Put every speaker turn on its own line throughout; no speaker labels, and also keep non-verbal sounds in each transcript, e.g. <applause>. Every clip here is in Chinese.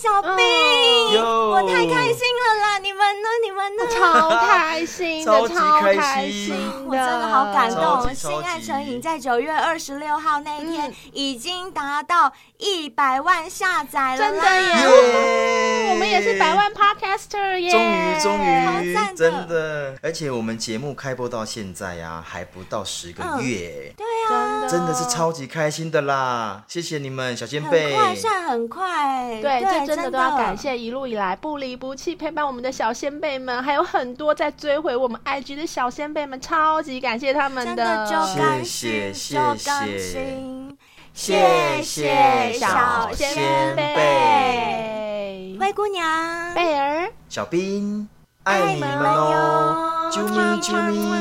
小兵，
嗯、
我太开心了啦！你们呢？你们呢？
超开心的，<laughs> 超开心的，
我真的好感动。
心
爱成瘾在九月二十六号那一天已经达到一百万下载了，
真的耶！我们也是百万 Podcaster 耶！
终
于，终于，
真的！而且我们节目开播到现在呀，还不到十个月，
对啊，
真的是超级开心的啦！谢谢你们，小仙贝，
很快，算很快，
对，这真的都要感谢一路以来不离不弃陪伴我们的小仙贝们，还有很多在追回我们 IG 的小仙贝们，超级感谢他们的，
谢谢，
就甘心，谢谢小仙贝，灰姑娘，
贝儿，
小兵，爱你们哟，啾咪啾咪。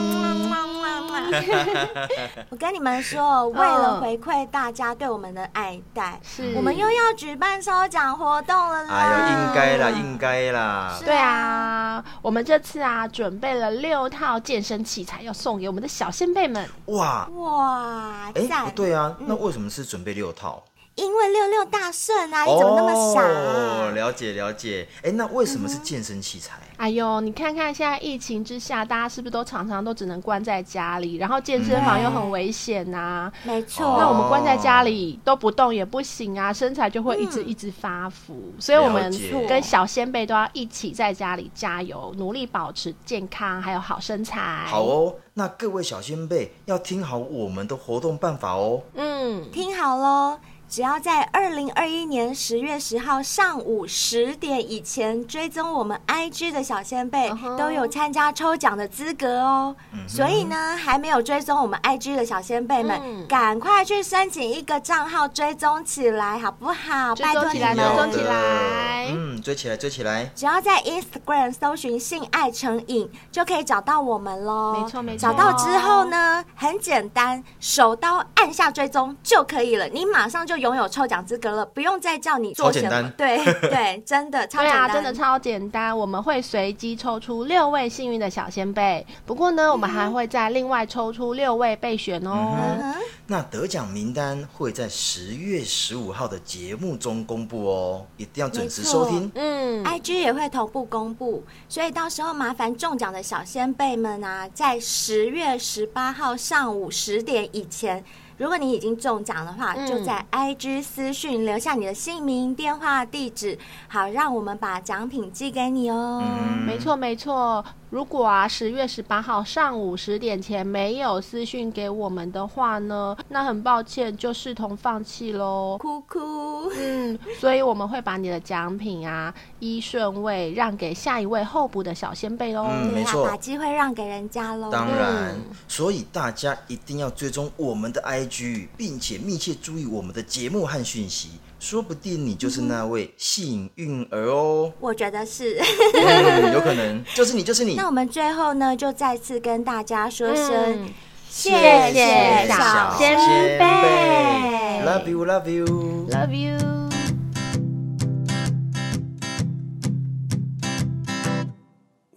<laughs>
我跟你们说，为了回馈大家对我们的爱戴，
是
我们又要举办抽奖活动了啦！
哎呦，应该啦，应该啦。
对啊，我们这次啊，准备了六套健身器材要送给我们的小仙贝们。
哇
哇！
哎，不对啊，
嗯、
那为什么是准备六套？
因为六六大顺啊！你怎么那么傻、啊？
哦，了解了解。哎，那为什么是健身器材？
嗯、哎呦，你看看现在疫情之下，大家是不是都常常都只能关在家里？然后健身房又很危险呐、啊。
没错。
那我们关在家里都不动也不行啊，身材就会一直一直发福。嗯、所以我们跟小先辈都要一起在家里加油，努力保持健康还有好身材。
好哦，那各位小先辈要听好我们的活动办法哦。
嗯，
听好喽。只要在二零二一年十月十号上午十点以前追踪我们 IG 的小先辈，uh huh. 都有参加抽奖的资格哦。Uh huh. 所以呢，还没有追踪我们 IG 的小先辈们，赶、uh huh. 快去申请一个账号追踪起来，好不好？
拜托起来，追踪起来。
嗯，追起来，追起来。
只要在 Instagram 搜寻“性爱成瘾”，就可以找到我们喽。
没错，没错。
找到之后呢，很简单，手刀按下追踪就可以了，你马上就。拥有抽奖资格了，不用再叫你做什么。对 <laughs> 对，真的超简单。对啊，
真的超简单。我们会随机抽出六位幸运的小仙贝，不过呢，我们还会再另外抽出六位备选哦。
嗯、那得奖名单会在十月十五号的节目中公布哦，一定要准时收听。
嗯，IG 也会同步公布，所以到时候麻烦中奖的小仙贝们啊，在十月十八号上午十点以前。如果你已经中奖的话，就在 IG 私讯留下你的姓名、电话、地址，好让我们把奖品寄给你哦。
嗯，没错没错。如果啊十月十八号上午十点前没有私讯给我们的话呢，那很抱歉，就视同放弃喽。
哭哭。
嗯，所以我们会把你的奖品啊依顺位让给下一位候补的小先辈喽。
嗯，没错，
把机会让给人家喽。
当然，嗯、所以大家一定要追踪我们的 IG，并且密切注意我们的节目和讯息。说不定你就是那位幸运儿哦！
我觉得是，
嗯，有可能。<laughs> 就是你，就是你。
那我们最后呢，就再次跟大家说声、
嗯、
谢谢小仙贝
，Love you，Love you，Love
you。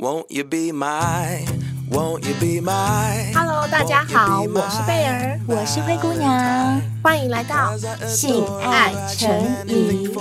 Won't you be my Won't you be my
Hello，大家好，我是贝儿，
我是灰姑娘，
欢迎来到
性爱成瘾。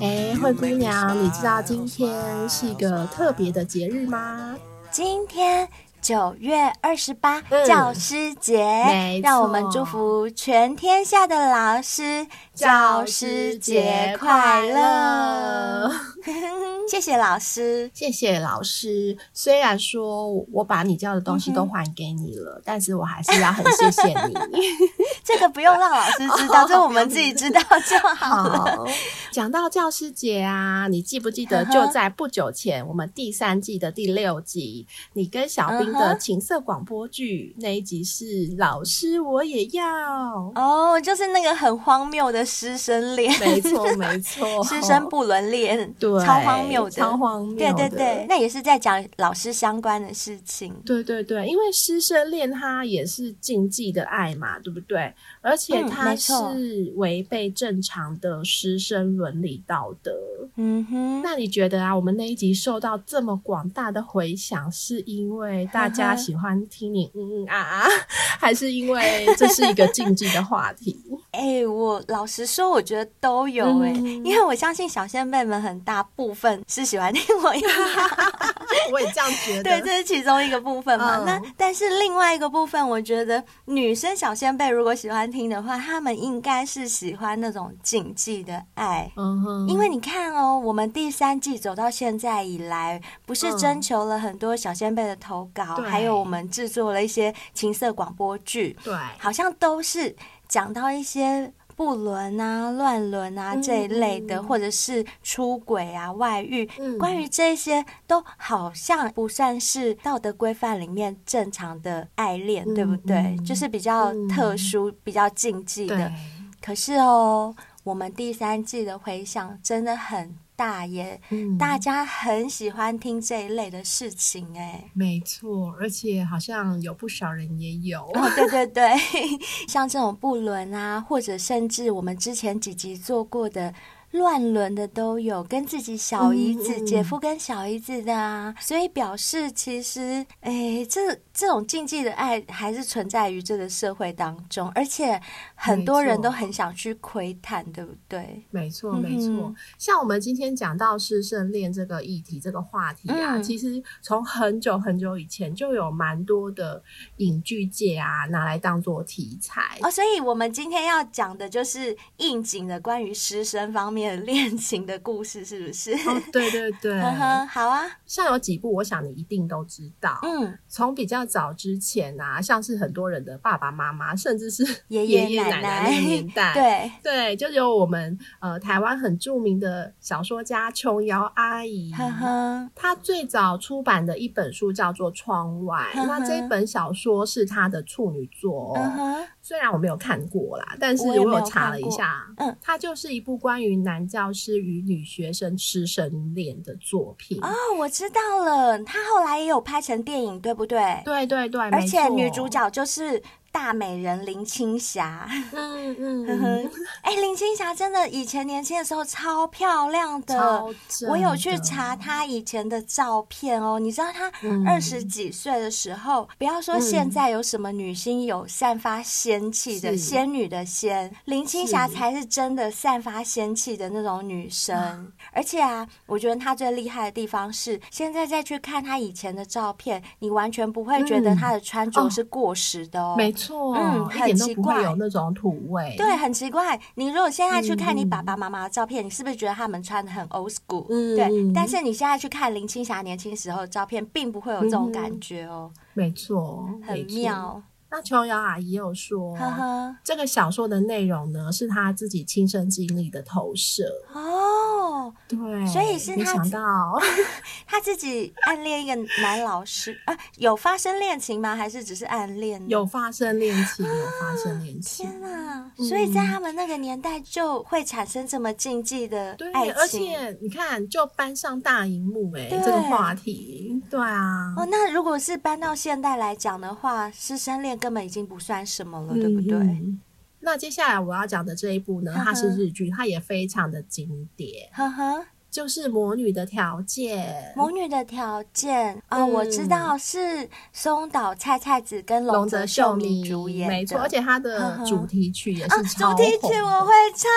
哎，灰姑娘，你知道今天是一个特别的节日吗？
今天九月二十八，教
师节，
让我们祝福全天下的老师，教师节快乐。<laughs> 谢谢老师，
谢谢老师。虽然说我把你教的东西都还给你了，嗯、但是我还是要很谢谢你。<laughs>
这个不用让老师知道，这我们自己知道就好了。
好，讲到教师节啊，你记不记得就在不久前，我们第三季的第六集，你跟小兵的情色广播剧那一集是“老师我也要”
哦，就是那个很荒谬的师生恋，
没错没错，
师生不伦恋，
对，
超荒谬。
超荒谬！
对对对，那也是在讲老师相关的事情。
对对对，因为师生恋它也是禁忌的爱嘛，对不对？而且它是违背正常的师生伦理道德。
嗯哼，
那你觉得啊，我们那一集受到这么广大的回响，是因为大家喜欢听你嗯嗯啊啊，还是因为这是一个禁忌的话题？<laughs>
哎、欸，我老实说，我觉得都有哎、欸，嗯、因为我相信小仙贝们很大部分是喜欢听我音乐，<laughs>
我也这样觉得。
对，这是其中一个部分嘛。嗯、那但是另外一个部分，我觉得女生小仙贝如果喜欢听的话，他们应该是喜欢那种禁忌的爱。嗯哼。因为你看哦，我们第三季走到现在以来，不是征求了很多小仙贝的投稿，嗯、还有我们制作了一些情色广播剧，对，好像都是。讲到一些不伦啊、乱伦啊这一类的，嗯、或者是出轨啊、外遇，嗯、关于这些都好像不算是道德规范里面正常的爱恋，嗯、对不对？嗯、就是比较特殊、嗯、比较禁忌的。可是哦，我们第三季的回想真的很。大爷，嗯、大家很喜欢听这一类的事情，哎，
没错，而且好像有不少人也有，
哦，对对对，<laughs> 像这种不伦啊，或者甚至我们之前几集做过的。乱伦的都有，跟自己小姨子、嗯、姐夫跟小姨子的啊，所以表示其实，哎，这这种禁忌的爱还是存在于这个社会当中，而且很多人都很想去窥探，对不对？
没错，没错。嗯、像我们今天讲到师生恋这个议题、这个话题啊，嗯、其实从很久很久以前就有蛮多的影剧界啊拿来当做题材
哦，所以我们今天要讲的就是应景的关于师生方面。恋情的故事是不是？
哦，对对对，<laughs>
好啊。
像有几部，我想你一定都知道。嗯，从比较早之前啊，像是很多人的爸爸妈妈，甚至是爷爷奶奶那个年代，<laughs>
对
对，就有我们呃台湾很著名的小说家琼瑶阿姨。呵呵，她最早出版的一本书叫做《窗外》，那这本小说是她的处女作哦。虽然我没有看过啦，但是我有查了一下，嗯，它就是一部关于男教师与女学生师生恋的作品。
哦，我知道了，他后来也有拍成电影，对不对？
对对对，
而且女主角就是。大美人林青霞，嗯嗯，<laughs> 哎，林青霞真的以前年轻的时候超漂亮的，的。我有去查她以前的照片哦。你知道她二十几岁的时候，嗯、不要说现在有什么女星有散发仙气的、嗯、仙女的仙，林青霞才是真的散发仙气的那种女生。是而且啊，我觉得他最厉害的地方是，现在再去看他以前的照片，你完全不会觉得他的穿着是过时的哦。
没错。错，嗯，很奇怪，有那种土味，
对，很奇怪。你如果现在去看你爸爸妈妈的照片，嗯、你是不是觉得他们穿的很 old school？嗯，对。但是你现在去看林青霞年轻时候的照片，并不会有这种感觉哦。
嗯、没错，
很妙。
那琼瑶阿姨有说，呵呵，这个小说的内容呢，是她自己亲身经历的投射
哦。对，所以是她
想到 <laughs>
她自己暗恋一个男老师啊，有发生恋情吗？还是只是暗恋？
有发生恋情，有发生恋情。
天啊！所以在他们那个年代就会产生这么禁忌的爱情，
而且你看，就搬上大荧幕哎，这个话题，对啊。
哦，那如果是搬到现代来讲的话，师生恋。根本已经不算什么了，对不对？嗯，
那接下来我要讲的这一部呢，它是日剧，它也非常的经典。呵呵。就是魔女的条件，
魔女的条件啊，我知道是松岛菜菜子跟龙泽秀明主演，
没错，而且它的主题曲也是。主题
曲我会唱，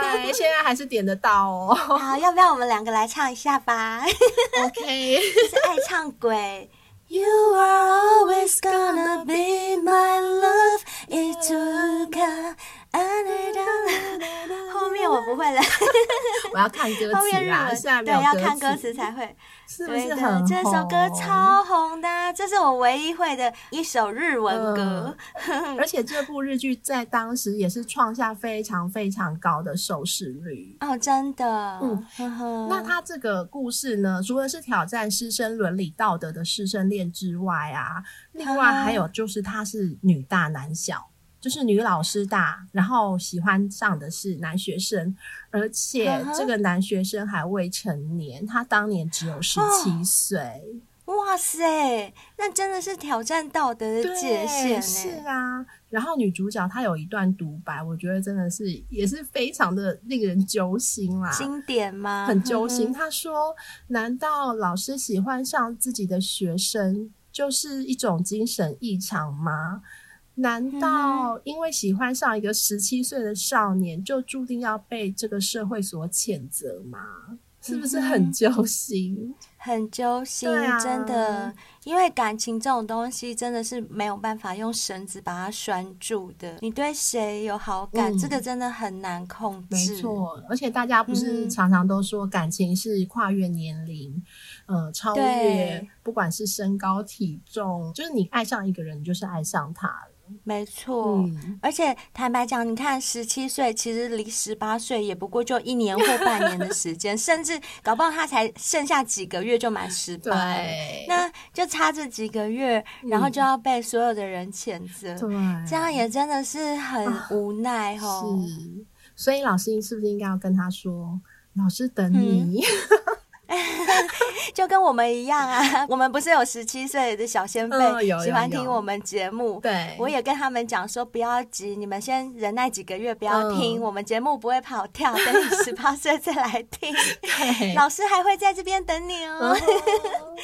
对，现在还是点得到哦。<laughs>
好，要不要我们两个来唱一下吧？<laughs>
OK，
就是爱唱鬼。You are always gonna be my love. It took a <laughs> 后面我不会了，<laughs>
我要看歌词啊。后面日文
对，要看歌词才会。
是不是很红？
这首歌超红的，这是我唯一会的一首日文歌。
嗯、<laughs> 而且这部日剧在当时也是创下非常非常高的收视率
哦，真的。嗯，
那他这个故事呢，除了是挑战师生伦理道德的师生恋之外啊，另外还有就是他是女大男小。就是女老师大，然后喜欢上的是男学生，而且这个男学生还未成年，他当年只有十七岁。
哇塞，那真的是挑战道德的界限。
是啊，然后女主角她有一段独白，我觉得真的是也是非常的令人揪心啦。
经典吗？
很揪心。她说：“难道老师喜欢上自己的学生就是一种精神异常吗？”难道因为喜欢上一个十七岁的少年，就注定要被这个社会所谴责吗？是不是很揪心？
很揪心，啊、真的，因为感情这种东西真的是没有办法用绳子把它拴住的。你对谁有好感，嗯、这个真的很难控制。
没错，而且大家不是常常都说感情是跨越年龄，嗯、呃，超越不管是身高体重，就是你爱上一个人，你就是爱上他了。
没错，嗯、而且坦白讲，你看十七岁，其实离十八岁也不过就一年或半年的时间，<laughs> 甚至搞不好他才剩下几个月就满十八，
对，
那就差这几个月，然后就要被所有的人谴责，对，这样也真的是很无奈哦。
是，所以老师是不是应该要跟他说，老师等你？嗯 <laughs> <laughs>
就跟我们一样啊，<laughs> 我们不是有十七岁的小先辈、嗯、喜欢听我们节目？
对，
我也跟他们讲说，不要急，你们先忍耐几个月，不要听、嗯、我们节目，不会跑跳，等你十八岁再来听。<laughs> 老师还会在这边等你哦。嗯、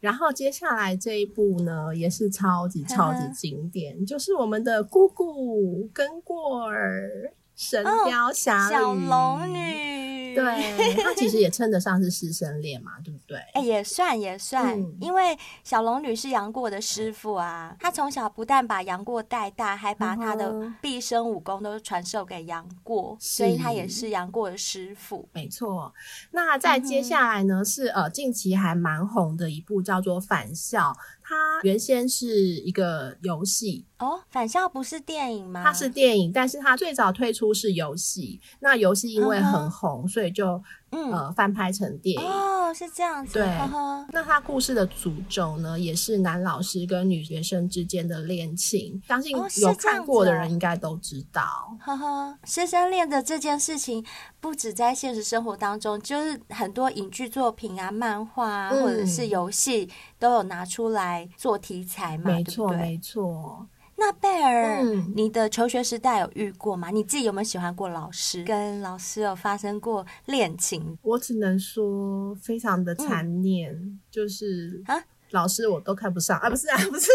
然后接下来这一部呢，也是超级超级经典，嗯、就是我们的姑姑跟过儿。神雕侠侣，
小龙女，
对，<laughs> 她其实也称得上是师生恋嘛，对不对？
哎、欸，也算也算，嗯、因为小龙女是杨过的师傅啊，她从小不但把杨过带大，还把他的毕生武功都传授给杨过，是所以她也是杨过的师傅。
没错，那在接下来呢，是呃近期还蛮红的一部叫做《返校》。它原先是一个游戏
哦，返校不是电影吗？
它是电影，但是它最早推出是游戏。那游戏因为很红，所以就。嗯，呃，翻拍成电影
哦，是这样子。
对，
呵呵
那他故事的主轴呢，也是男老师跟女学生之间的恋情，相信有看过的人应该都知道。
呵呵，师生恋的这件事情，不止在现实生活当中，就是很多影剧作品啊、漫画啊，嗯、或者是游戏，都有拿出来做题材嘛。
没错，
对对
没错。
那贝尔，嗯、你的求学时代有遇过吗？你自己有没有喜欢过老师？跟老师有发生过恋情？
我只能说非常的残念，嗯、就是啊。老师我都看不上啊，不是啊，不是，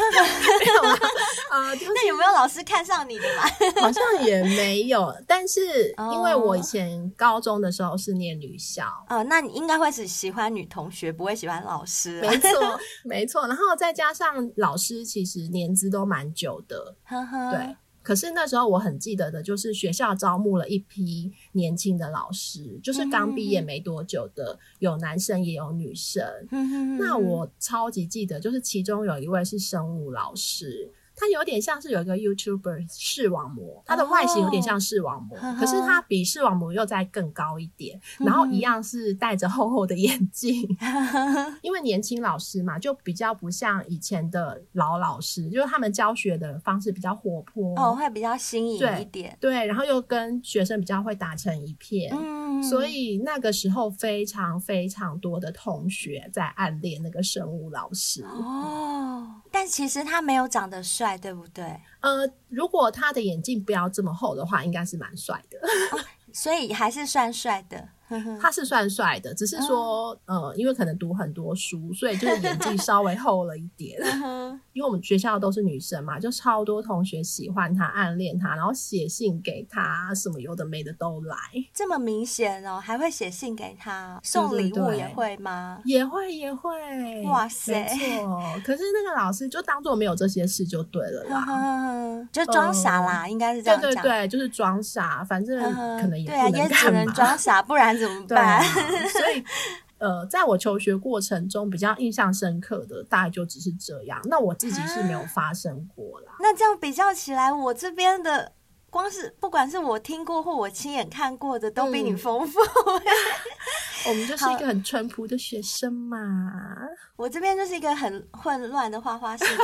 <laughs> 没有啊，
啊，那有没有老师看上你的嘛？<laughs>
好像也没有，但是因为我以前高中的时候是念女校，
哦，那你应该会是喜欢女同学，不会喜欢老师，
没错，<laughs> 没错，然后再加上老师其实年资都蛮久的，
呵呵。
对。可是那时候我很记得的，就是学校招募了一批年轻的老师，就是刚毕业没多久的，有男生也有女生。那我超级记得，就是其中有一位是生物老师。他有点像是有一个 YouTuber 视网膜，它的外形有点像视网膜，哦、可是它比视网膜又再更高一点，然后一样是戴着厚厚的眼镜。因为年轻老师嘛，就比较不像以前的老老师，就是他们教学的方式比较活泼，
哦，会比较新颖一点
对。对，然后又跟学生比较会打成一片，嗯，所以那个时候非常非常多的同学在暗恋那个生物老师。
哦，但其实他没有长得帅。对不对？
呃，如果他的眼镜不要这么厚的话，应该是蛮帅的。<laughs>
哦，所以还是算帅的。
他是算帅的，只是说，呃，因为可能读很多书，所以就是眼镜稍微厚了一点。因为我们学校都是女生嘛，就超多同学喜欢他、暗恋他，然后写信给他，什么有的没的都来。
这么明显哦，还会写信给他，送礼物也会吗？
也会，也会。哇塞，没错。可是那个老师就当做没有这些事就对了啦，
就装傻啦，应该是这样讲。
对对对，就是装傻，反正可能也
对啊，也只能装傻，不然。怎么办？
啊、所以，呃，在我求学过程中，比较印象深刻的，大概就只是这样。那我自己是没有发生过啦。啊、
那这样比较起来，我这边的光是不管是我听过或我亲眼看过的，都比你丰富。嗯、<laughs>
我们就是一个很淳朴的学生嘛。
我这边就是一个很混乱的花花世界。<laughs>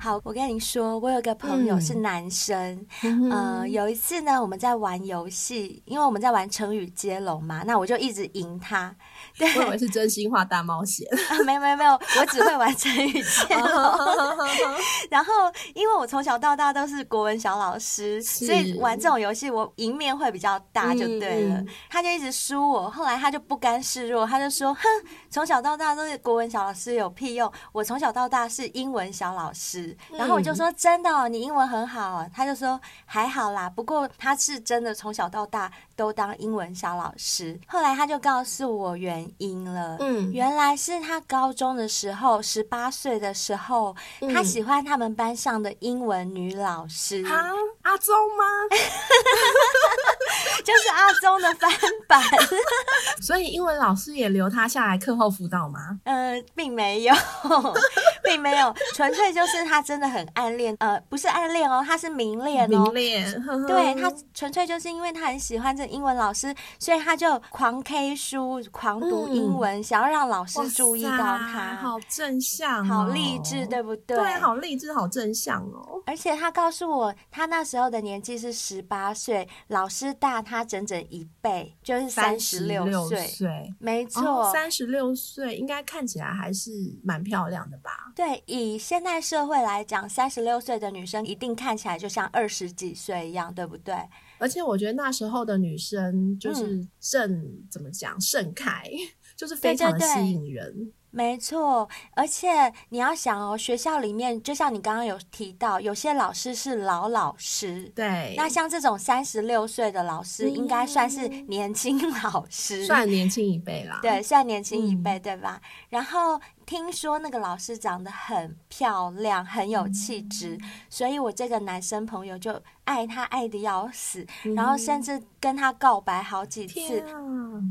好，我跟你说，我有个朋友是男生，嗯、呃，有一次呢，我们在玩游戏，因为我们在玩成语接龙嘛，那我就一直赢他。对，
我以为是真心话大冒险。<laughs>
啊，没有没有没有，我只会玩成语接龙。<laughs> 然后，因为我从小到大都是国文小老师，所以玩这种游戏我赢面会比较大，就对了。他就一直输我，后来他就不甘示弱，他就说：“哼，从小到大都是国文小老师，有屁用！我从小到大是英文小老师。”然后我就说：“真的哦，你英文很好。”他就说：“还好啦，不过他是真的从小到大都当英文小老师。”后来他就告诉我原因了，嗯，原来是他高中的时候，十八岁的时候，嗯、他喜欢他们班上的英文女老师。
啊，阿忠吗？<laughs>
就是阿中的翻版。<laughs>
所以英文老师也留他下来课后辅导吗？
呃，并没有，<laughs> 并没有，纯粹就是他真的很暗恋，呃，不是暗恋哦，他是明恋哦，
明恋。
对，他纯粹就是因为他很喜欢这英文老师，所以他就狂 K 书，狂读英文，嗯、想要让老师注意到他。
好正向、哦，
好励志，对不对？
对，好励志，好正向哦。
而且他告诉我，他那时候的年纪是十八岁，老师大他整整一倍，就是三十六岁。没错，
三十六岁应该看起来还是蛮漂亮的吧？
对，以现代社会来讲，三十六岁的女生一定看起来就像二十几岁一样，对不对？
而且我觉得那时候的女生就是正、嗯、怎么讲盛开，<laughs> 就是非常的吸引人。对对对
没错，而且你要想哦，学校里面就像你刚刚有提到，有些老师是老老师，
对。
那像这种三十六岁的老师，应该算是年轻老师，
嗯、算年轻一辈啦。
对，算年轻一辈，嗯、对吧？然后。听说那个老师长得很漂亮，很有气质，嗯、所以我这个男生朋友就爱他爱的要死，嗯、然后甚至跟他告白好几次。啊、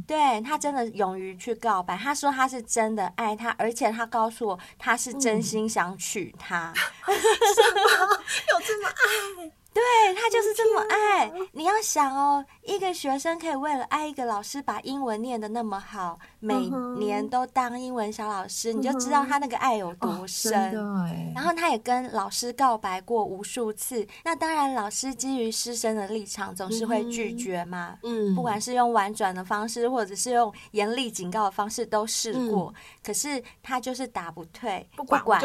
对，他真的勇于去告白，他说他是真的爱他，而且他告诉我他是真心想娶她。<laughs>
嗯、<laughs> 有这么爱？
对，他就是这么爱。你要想哦，一个学生可以为了爱一个老师，把英文念得那么好，每年都当英文小老师，你就知道他那个爱有多深。然后他也跟老师告白过无数次。那当然，老师基于师生的立场，总是会拒绝嘛。嗯，不管是用婉转的方式，或者是用严厉警告的方式，都试过。可是他就是打不退，不管，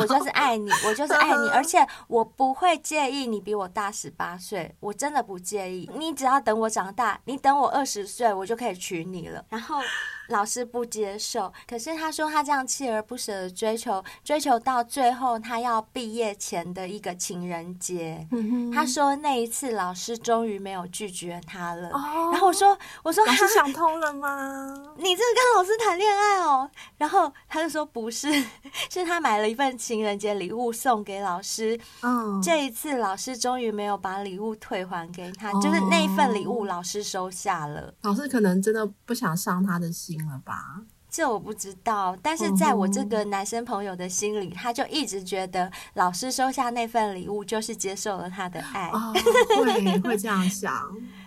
我就是爱你，我就是爱你，<laughs> 而且我不会介意你比我大十八岁，我真的不介意。你只要等我长大，你等我二十岁，我就可以娶你了。然后。老师不接受，可是他说他这样锲而不舍的追求，追求到最后，他要毕业前的一个情人节，他说那一次老师终于没有拒绝他了。哦、然后我说，我说
老师想通了吗？
你这个跟老师谈恋爱哦？然后他就说不是，<laughs> 是他买了一份情人节礼物送给老师。嗯，这一次老师终于没有把礼物退还给他，哦、就是那一份礼物老师收下了。
老师可能真的不想伤他的心。了吧？
这我不知道，但是在我这个男生朋友的心里，他就一直觉得老师收下那份礼物就是接受了他的爱，
哦、会 <laughs> 会这样想，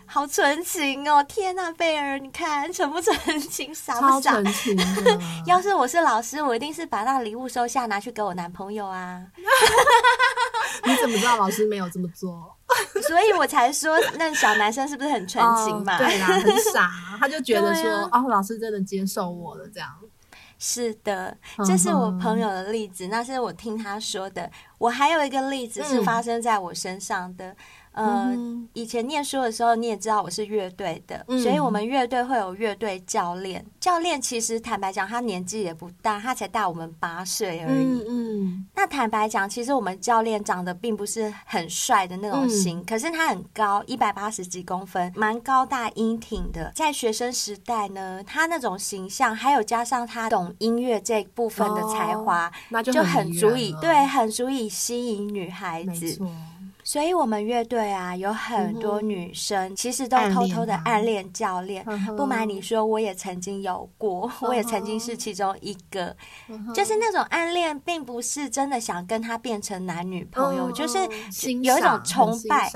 好纯情哦！天呐，贝儿，你看纯不纯情，傻不傻？
超纯情。<laughs>
要是我是老师，我一定是把那礼物收下，拿去给我男朋友啊！<laughs>
你怎么知道老师没有这么做？<laughs>
所以我才说，那小男生是不是很纯情嘛？
哦、对啦，很傻，<laughs> 他就觉得说，啊、哦，老师真的接受我了，这样。
是的，这是我朋友的例子，嗯、那是我听他说的。我还有一个例子是发生在我身上的。嗯呃，以前念书的时候，你也知道我是乐队的，嗯、所以我们乐队会有乐队教练。教练其实坦白讲，他年纪也不大，他才大我们八岁而已。嗯，嗯那坦白讲，其实我们教练长得并不是很帅的那种型，嗯、可是他很高，一百八十几公分，蛮高大英挺的。在学生时代呢，他那种形象，还有加上他懂音乐这部分的才华，哦、那就很，就很足以对，很足以吸引女孩子。所以，我们乐队啊，有很多女生其实都偷偷的暗恋教练。不瞒你说，我也曾经有过，我也曾经是其中一个。就是那种暗恋，并不是真的想跟他变成男女朋友，就是有一种崇拜，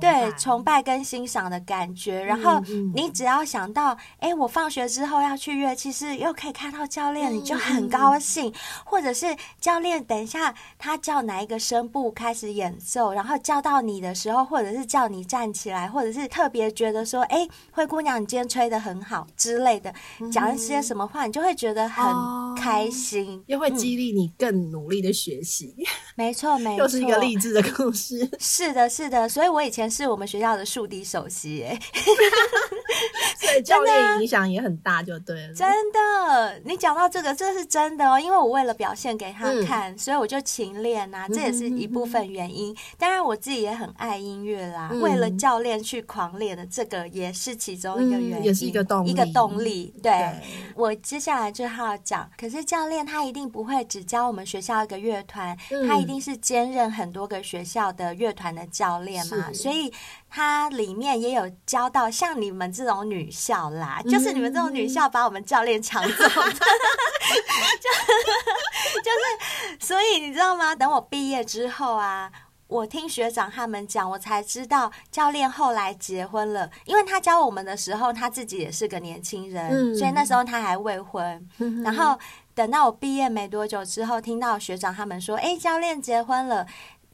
对崇拜跟欣赏的感觉。然后你只要想到，哎、我放学之后要去乐器室，又可以看到教练，你就很高兴。嗯、或者是教练等一下他叫哪一个声部开始演奏，然后叫到你的时候，或者是叫你站起来，或者是特别觉得说，哎，灰姑娘，你今天吹的很好之类的，讲一些什么话，你就会觉得很开心，
哦、又会激励你更努力的学习。
没错，没错，<laughs>
又是一个励志的故事。<laughs>
是的，是的，所以我以前是我们学校的竖笛首席，哎，
所以教练影响也很大，就对了。
真的，你讲到这个，这是真的哦，因为我为了表现给他看，嗯、所以我就勤练啊，这也是一部分原因。当然，我自己也很爱音乐啦，嗯、为了教练去狂练的，这个也是其中一个原因，嗯、
也是一个动力，
一个动力。对，
对
我接下来就要讲，可是教练他一定不会只教我们学校一个乐团，嗯、他一定是兼任很多个学校的乐团的教练嘛，是所以他里面也有教到像你们这种女校啦，嗯、就是你们这种女校把我们教练抢走的，就 <laughs> 就是，所以你知道吗？等我毕业之后啊。我听学长他们讲，我才知道教练后来结婚了。因为他教我们的时候，他自己也是个年轻人，嗯、所以那时候他还未婚。嗯、然后等到我毕业没多久之后，听到学长他们说：“哎，教练结婚了。”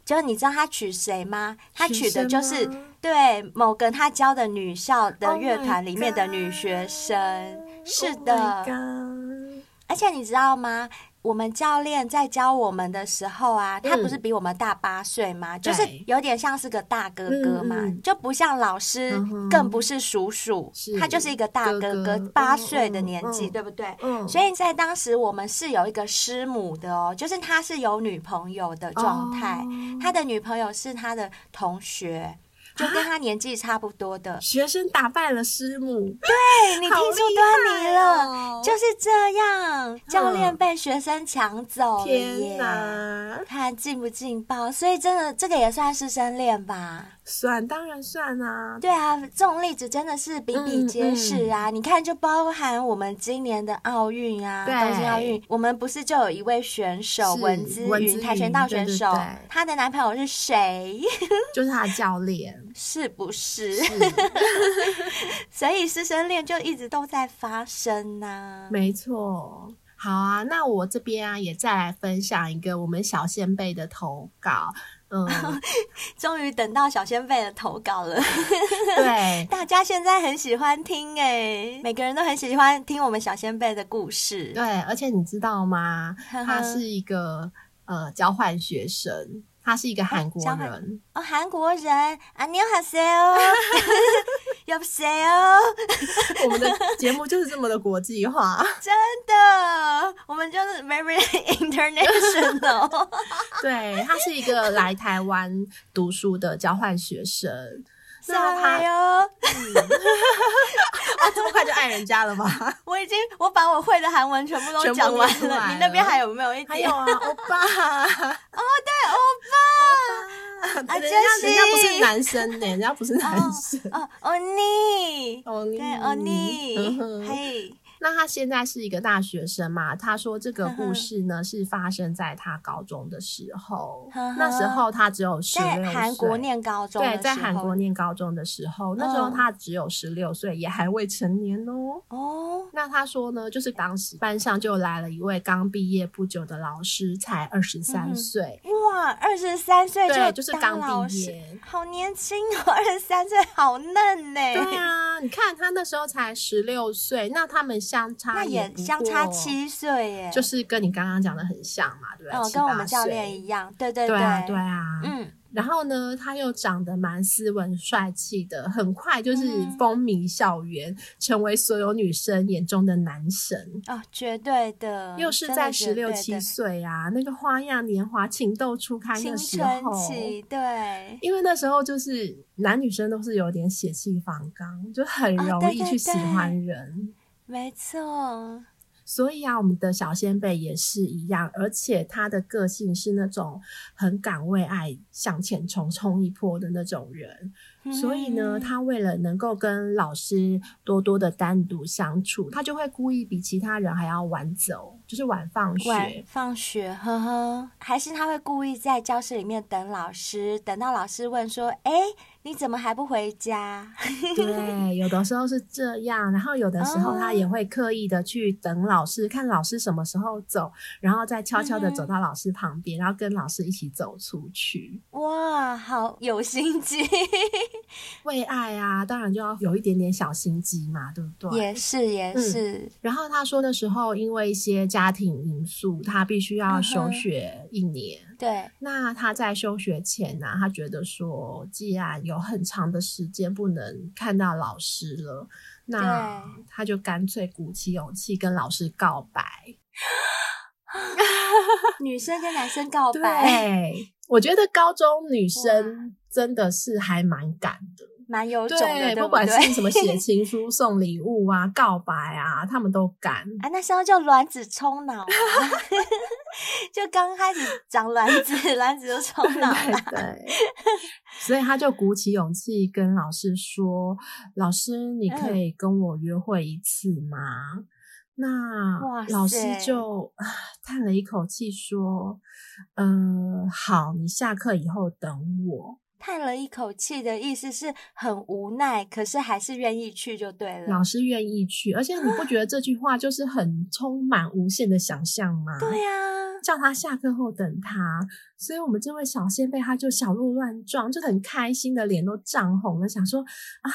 就你知道他娶谁吗？他娶的就是对某个他教的女校的乐团里面的女学生。Oh、是的，oh、而且你知道吗？我们教练在教我们的时候啊，他不是比我们大八岁吗？嗯、就是有点像是个大哥哥嘛，嗯、就不像老师，嗯、更不是叔叔，他就是一个大哥哥，八岁的年纪，对不对？嗯、所以在当时我们是有一个师母的哦，就是他是有女朋友的状态，哦、他的女朋友是他的同学。就跟他年纪差不多的。
学生打败了师母，
对，你听出端倪了，哦、就是这样，教练被学生抢走了耶，天哪，看劲不劲爆，所以真的这个也算师生恋吧。
算，当然算啊。
对啊，这种例子真的是比比皆是啊。嗯嗯、你看，就包含我们今年的奥运啊，对东京奥运，我们不是就有一位选手文姿云跆拳道选手，她的男朋友是谁？<laughs>
就是她的教练，
是不是？是 <laughs> 所以师生恋就一直都在发生呐、啊。
没错。好啊，那我这边啊也再来分享一个我们小仙贝的投稿。嗯，<laughs>
终于等到小先贝的投稿了。<laughs>
对，<laughs>
大家现在很喜欢听哎，每个人都很喜欢听我们小先贝的故事。
对，而且你知道吗？他是一个呃交换学生。他是一个韩国人
哦，韩国人啊，你好谁哦，<laughs> 有谁哦？
我们的节目就是这么的国际化，<laughs>
真的，我们就是 very international。
对，他是一个来台湾读书的交换学生。是啊，他哟，啊，<laughs> 这么快就爱人家了吗？<laughs>
我已经我把我会的韩文全部都讲完了，了你那边还有没有一点？
还有啊，欧巴。<laughs>
哦，对，欧巴。
啊，人家人家不是男生呢，人家不是男生。
哦，欧尼，对，欧尼，嘿。
那他现在是一个大学生嘛？他说这个故事呢，是发生在他高中的时候。那时候他只有十六岁，
在韩国念高中。
对，在韩国念高中的时候，那时候他只有十六岁，也还未成年哦。哦，那他说呢，就是当时班上就来了一位刚毕业不久的老师，才二十三岁。
哇，二十三岁就
就是刚毕业，
好年轻哦！<laughs> 二十三岁好嫩呢。
对啊，你看他那时候才十六岁，那他们。相差也，
那也相差七岁耶，
就是跟你刚刚讲的很像嘛，对不对？
哦，跟我们教练一样，对对对，
对啊，嗯。然后呢，他又长得蛮斯文帅气的，很快就是风靡校园，嗯、成为所有女生眼中的男神
哦，绝对的。
又是在十六七岁啊，那个花样年华、情窦初开的时候，
对，
因为那时候就是男女生都是有点血气方刚，就很容易去喜欢人。哦对对对
没错，
所以啊，我们的小先辈也是一样，而且他的个性是那种很敢为爱向前冲、冲一波的那种人。嗯、所以呢，他为了能够跟老师多多的单独相处，他就会故意比其他人还要晚走，就是晚放学。
晚放学，呵呵，还是他会故意在教室里面等老师，等到老师问说：“哎。”你怎么还不回家？<laughs>
对，有的时候是这样，然后有的时候他也会刻意的去等老师，看老师什么时候走，然后再悄悄的走到老师旁边，然后跟老师一起走出去。
哇，好有心机，<laughs>
为爱啊，当然就要有一点点小心机嘛，对不对？
也是，也是。嗯，
然后他说的时候，因为一些家庭因素，他必须要休学一年。嗯
对，
那他在休学前呢、啊，他觉得说，既然有很长的时间不能看到老师了，那他就干脆鼓起勇气跟老师告白。<laughs>
女生跟男生告白，
对，我觉得高中女生真的是还蛮敢的。
蛮有种的，
不管是什么写 <laughs> 情书、送礼物啊、告白啊，他们都敢。
啊，那时候就卵子冲脑，<laughs> 就刚开始长卵子，卵子就冲脑了。
对，<laughs> 所以他就鼓起勇气跟老师说：“老师，你可以跟我约会一次吗？”嗯、那老师就叹了一口气说：“嗯、呃，好，你下课以后等我。”
叹了一口气的意思是很无奈，可是还是愿意去就对了。
老师愿意去，而且你不觉得这句话就是很充满无限的想象吗？
对呀，
叫他下课后等他，所以我们这位小仙贝他就小鹿乱撞，就很开心的脸都涨红了，想说啊，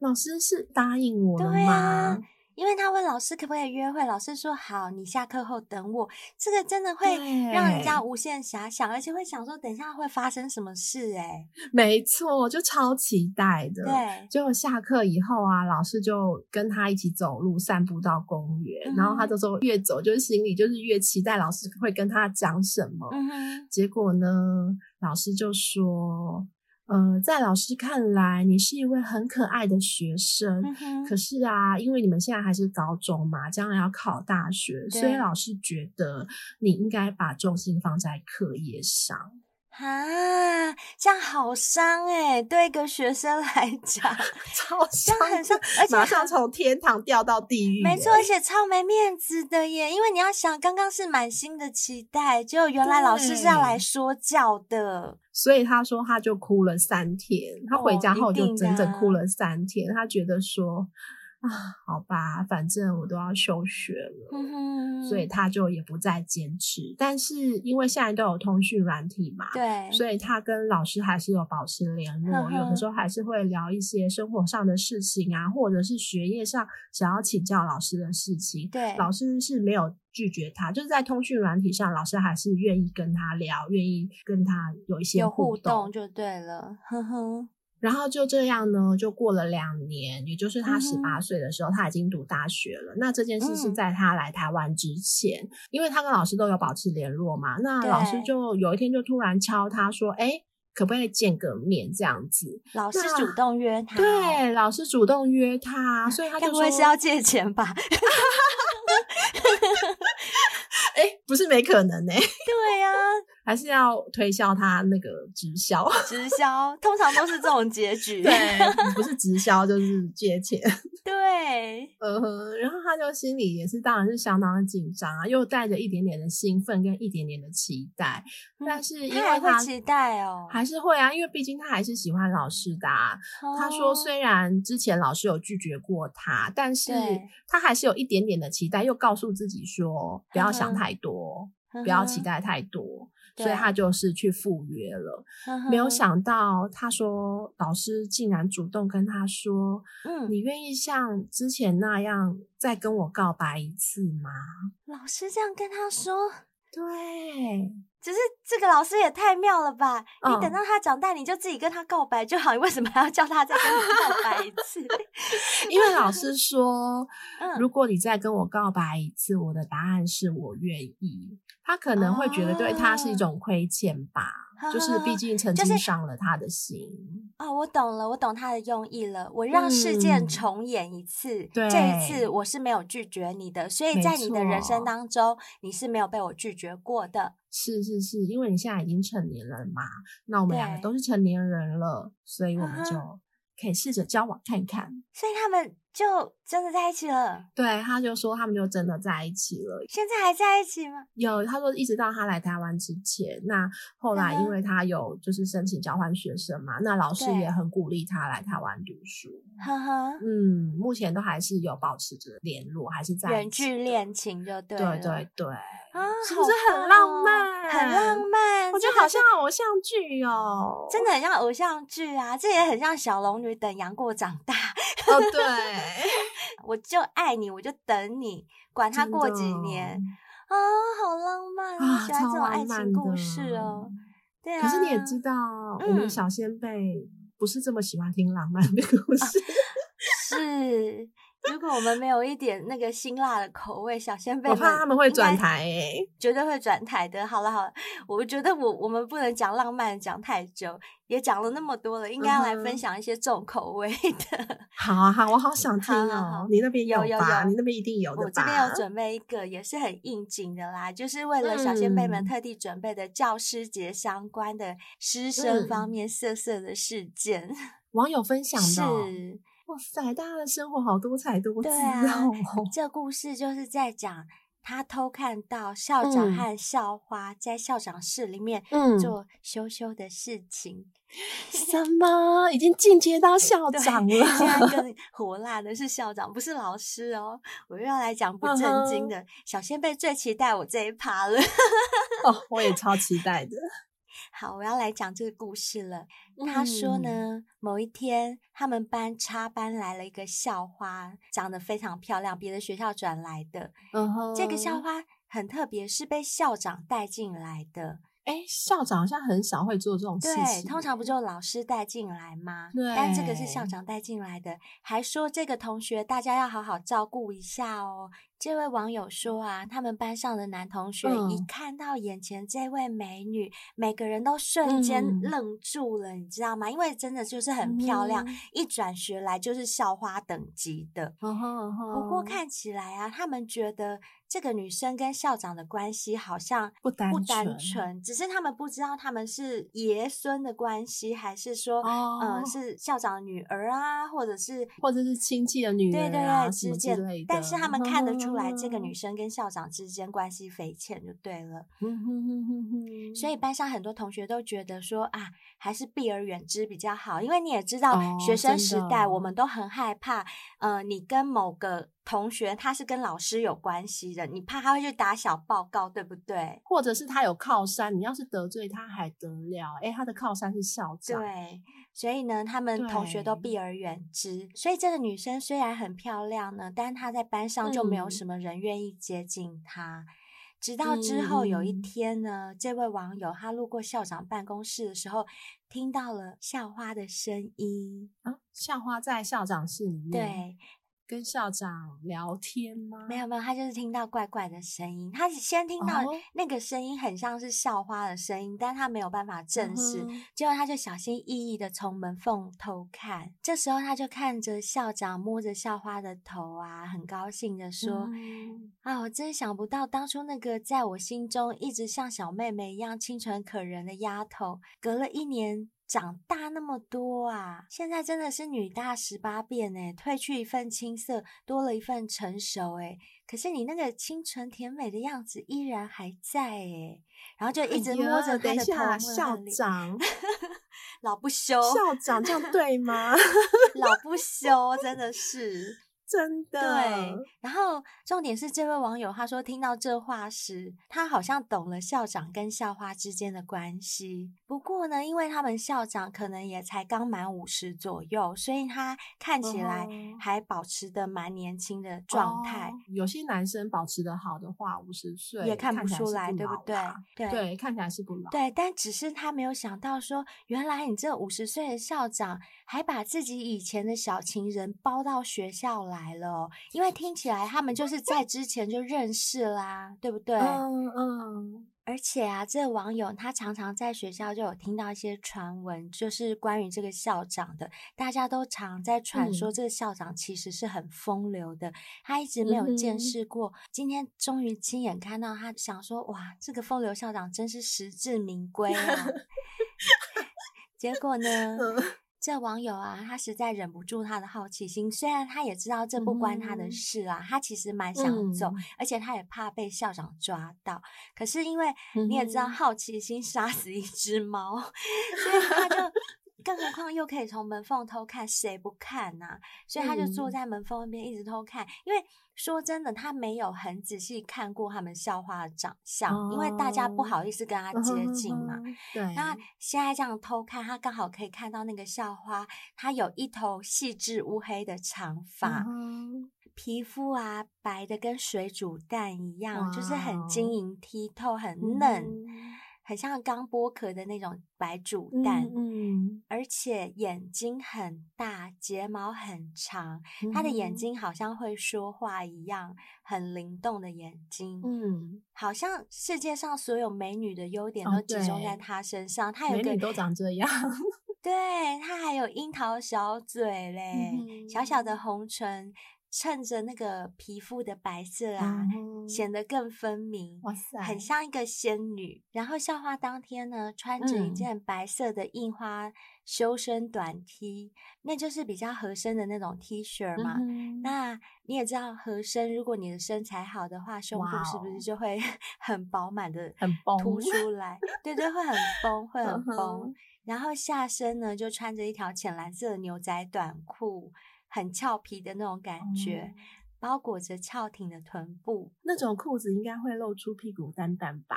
老师是答应我了吗？
因为他问老师可不可以约会，老师说好，你下课后等我。这个真的会让人家无限遐想，而且会想说等一下会发生什么事哎。
没错，就超期待的。
对，
结果下课以后啊，老师就跟他一起走路散步到公园，嗯、然后他就说越走就是心里就是越期待老师会跟他讲什么。结果呢，老师就说。呃，在老师看来，你是一位很可爱的学生。嗯、可是啊，因为你们现在还是高中嘛，将来要考大学，所以老师觉得你应该把重心放在课业上。
啊，这样好伤哎，对一个学生来讲，<laughs>
超伤，很伤，而且马上从天堂掉到地狱。
没错，而且超没面子的耶，因为你要想，刚刚是满心的期待，结果原来老师是要来说教的，
所以他说他就哭了三天，他回家后就整整哭了三天，哦，他觉得说。啊，好吧，反正我都要休学了，嗯，所以他就也不再坚持。但是因为现在都有通讯软体嘛，
对，
所以他跟老师还是有保持联络，嗯，有的时候还是会聊一些生活上的事情啊，或者是学业上想要请教老师的事情。
对，
老师是没有拒绝他，就是在通讯软体上，老师还是愿意跟他聊，愿意跟他有一些互
动，互动就对了，呵呵。
然后就这样呢，就过了两年，也就是他十八岁的时候，嗯，他已经读大学了。那这件事是在他来台湾之前，嗯，因为他跟老师都有保持联络嘛。那老师就有一天就突然敲他说：“哎，可不可以见个面？”这样子，
老师主动约他。
对，老师主动约他，所以他就说：“不会
是要借钱吧？” <laughs>
哎，不是没可能呢、欸。<laughs>
对呀、啊，
还是要推销他那个直销。<laughs>
直销通常都是这种结局。
对，不是直销就是借钱。<laughs>
对，
呃、uh-huh，然后他就心里也是，当然是相当的紧张啊，又带着一点点的兴奋跟一点点的期待。嗯、但是因为他，
期待哦，
还是会啊，因为毕竟他还是喜欢老师的、啊。Oh. 他说，虽然之前老师有拒绝过他，但是他还是有一点点的期待，又告诉自己说不要想太。太多，不要期待太多，所以他就是去赴约了。没有想到，他说老师竟然主动跟他说：“嗯，你愿意像之前那样再跟我告白一次吗？”
老师这样跟他说，
对。
只是这个老师也太妙了吧！你等到他长大，你就自己跟他告白就好。你为什么还要叫他再跟你告白一次？<laughs>
因为老师说，如果你再跟我告白一次，我的答案是我愿意。他可能会觉得对他是一种亏欠吧。就是毕竟曾经伤了他的心。
就是，哦，我懂了，我懂他的用意了。我让事件重演一次，嗯，对，这一次我是没有拒绝你的，所以在你的人生当中，你是没有被我拒绝过的。
是是是，因为你现在已经成年了嘛，那我们两个都是成年人了，所以我们就可以试着交往看看。
所以他们就真的在一起了。
对，他就说他们就真的在一起了。
现在还在一起吗？
有，他说一直到他来台湾之前，那后来因为他有就是申请交换学生嘛，那老师也很鼓励他来台湾读书。
呵呵，
嗯，目前都还是有保持着联络，还是在
远距恋情，就对，
对对对。
啊，
是不是很浪漫？
很浪漫，
我觉得好像偶像剧哦，
真的很像偶像剧啊！这也很像小龙女等杨过长大。
哦，对，<laughs>
我就爱你，我就等你，管他过几年啊，好浪漫啊！喜欢这种爱情故事哦。对啊，
可是你也知道，我们小仙贝不是这么喜欢听浪漫的故事，
是。<laughs> 如果我们没有一点那个辛辣的口味，小鲜贝，
我怕他们会转台诶，
绝对会转台的。好了好了，我觉得我我们不能讲浪漫讲太久，也讲了那么多了，应该要来分享一些重口味的。<laughs>
好啊好，我好想 <laughs> 听哦。好好好，你那边有，有有有，你那边一定有的吧？
我这边有准备一个，也是很应景的啦，就是为了小仙贝们特地准备的教师节相关的师生方面色色的事件。
嗯、<laughs> 网友分享的
是。
哇塞，大家的生活好多彩多姿哦！
对 <laughs> 啊，这故事就是在讲他偷看到校长和校花在校长室里面做羞羞的事情。
嗯、<laughs> 什么？已经进阶到校长了？
现在更 <laughs> 火辣的是校长，不是老师哦。我又要来讲不正经的。小仙贝最期待我这一趴了。
哦，我也超期待的。
好，我要来讲这个故事了。他说呢，嗯、某一天他们班插班来了一个校花，长得非常漂亮，别的学校转来的。嗯哼，这个校花很特别，是被校长带进来的。
哎，校长好像很少会做这种事情。
对，通常不就老师带进来吗？
对。
但这个是校长带进来的，还说这个同学大家要好好照顾一下哦。这位网友说啊，他们班上的男同学一看到眼前这位美女，嗯、每个人都瞬间愣住了，嗯、你知道吗？因为真的就是很漂亮，嗯、一转学来就是校花等级的。不过看起来啊，他们觉得这个女生跟校长的关系好像不单纯，不单纯，只是他们不知道他们是爷孙的关系，还是说，哦、呃，是校长的女儿啊，或者是
或者是亲戚的女儿、啊，对对对，之间。之。
但是他们看得出。后来，这个女生跟校长之间关系匪浅，就对了。所以班上很多同学都觉得说啊，还是避而远之比较好，因为你也知道，学生时代我们都很害怕。呃，你跟某个同学他是跟老师有关系的，你怕他会去打小报告，对不对？
或者是他有靠山，你要是得罪他还得了？诶，他的靠山是校长。
对。所以呢，他们同学都避而远之。所以这个女生虽然很漂亮呢，但她在班上就没有什么人愿意接近她。嗯、直到之后有一天呢，嗯、这位网友他路过校长办公室的时候，听到了校花的声音。
啊，校花在校长室里面。
对。
跟校长聊天吗？
没有没有，他就是听到怪怪的声音。他先听到那个声音很像是校花的声音，哦、但他没有办法证实。嗯、结果他就小心翼翼的从门缝偷看。这时候他就看着校长摸着校花的头啊，很高兴的说：“嗯、啊，我真想不到当初那个在我心中一直像小妹妹一样清纯可人的丫头，隔了一年。”长大那么多啊！现在真的是女大十八变哎，褪去一份青涩，多了一份成熟哎。可是你那个清纯甜美的样子依然还在哎。然后就一直摸着他的头，
哎、<laughs> 校长，
老不休，
校长这样对吗？<laughs>
老不休，真的是。
真的
对，然后重点是这位网友他说，听到这话时，他好像懂了校长跟校花之间的关系。不过呢，因为他们校长可能也才刚满五十左右，所以他看起来还保持的蛮年轻的状态。
哦，有些男生保持的好的话，五十岁
也看不出来，不对不对？
对对，看起来是不老。
对，但只是他没有想到说，原来你这五十岁的校长还把自己以前的小情人包到学校来。来了，因为听起来他们就是在之前就认识啦，对不对？嗯嗯。而且啊，这个网友他常常在学校就有听到一些传闻，就是关于这个校长的，大家都常在传说这个校长其实是很风流的，他一直没有见识过，今天终于亲眼看到他，想说哇，这个风流校长真是实至名归啊！<laughs> 结果呢？这网友啊，他实在忍不住他的好奇心，虽然他也知道这不关他的事啊，嗯、他其实蛮想走，嗯、而且他也怕被校长抓到。可是因为你也知道，好奇心 <laughs> 杀死一只猫，嗯、所以他就。更何况又可以从门缝偷看，谁不看呐、啊？所以他就坐在门缝那边一直偷看。嗯、因为说真的，他没有很仔细看过他们校花的长相，哦、因为大家不好意思跟他接近嘛。<laughs> 嗯、对。那现在这样偷看，他刚好可以看到那个校花，她有一头细致乌黑的长发，嗯、皮肤啊白的跟水煮蛋一样，就是很晶莹剔透，很嫩。嗯很像刚剥壳的那种白煮蛋，嗯，嗯，而且眼睛很大，睫毛很长，她、嗯、的眼睛好像会说话一样，很灵动的眼睛，嗯，好像世界上所有美女的优点都集中在她身上，她、哦、有个美女
都长这样，
对，她还有樱桃小嘴嘞，嗯、小小的红唇。衬着那个皮肤的白色啊，嗯、显得更分明，哇塞，很像一个仙女。然后校花当天呢，穿着一件白色的印花修身短 T，、嗯、那就是比较合身的那种 T 恤嘛。嗯、那你也知道，合身如果你的身材好的话，胸部是不是就会 <laughs> 很饱满的很凸出来？对对，会很绷，会很绷。嗯、然后下身呢，就穿着一条浅蓝色的牛仔短裤。很俏皮的那种感觉，嗯、包裹着翘挺的臀部，
那种裤子应该会露出屁股蛋蛋吧？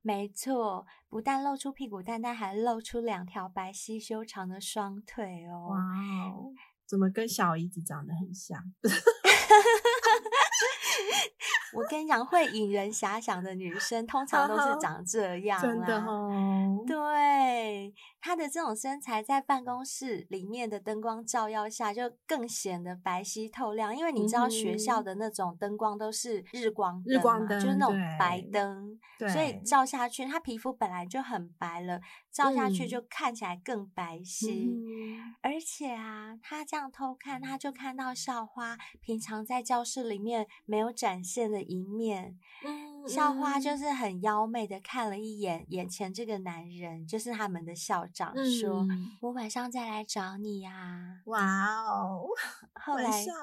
没错，不但露出屁股蛋蛋，还露出两条白皙修长的双腿哦！哇哦，
怎么跟小姨子长得很像？<laughs>
我跟你讲，会引人遐想的女生，通常都是 <laughs> 长这样啦。
真的哦，
对，她的这种身材，在办公室里面的灯光照耀下，就更显得白皙透亮。因为你知道，学校的那种灯光都是日光灯，日光灯就是那种白灯，对所以照下去，他皮肤本来就很白了，照下去就看起来更白皙。嗯、而且啊，他这样偷看，他就看到校花平常在教室里面没有展现的。一面，嗯，校花就是很妖媚的看了一眼眼前这个男人，就是他们的校长，嗯、说：“我晚上再来找你呀、啊。”
哇哦！
后来
晚上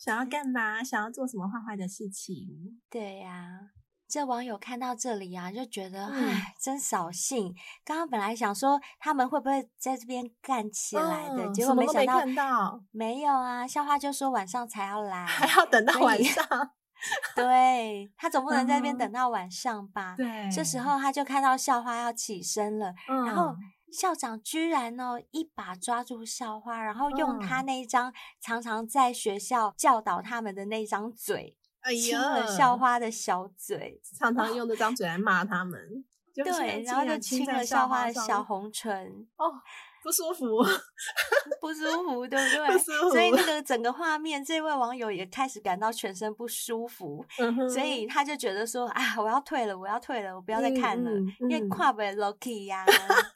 想要干嘛？想要做什么坏坏的事情？
对呀、啊，这网友看到这里啊，就觉得唉，真扫兴。刚刚本来想说他们会不会在这边干起来的，嗯、结果没想到没有啊。校花就说晚上才要来，
还要等到晚上。<laughs>
对，他总不能在那边等到晚上吧？
对，uh.
这时候他就看到校花要起身了，uh. 然后校长居然哦一把抓住校花，然后用他那一张常常在学校教导他们的那张嘴，亲了校花的小嘴，
常常用那张嘴来骂他们。
Oh. 对，然后就亲了校花的小红唇。哦。Oh.
不舒服，<laughs>
不舒服，对不对？所以那个整个画面，这位网友也开始感到全身不舒服，嗯、所以他就觉得说：“啊，我要退了，我要退了，我不要再看了，嗯嗯、因为跨北 lucky 呀，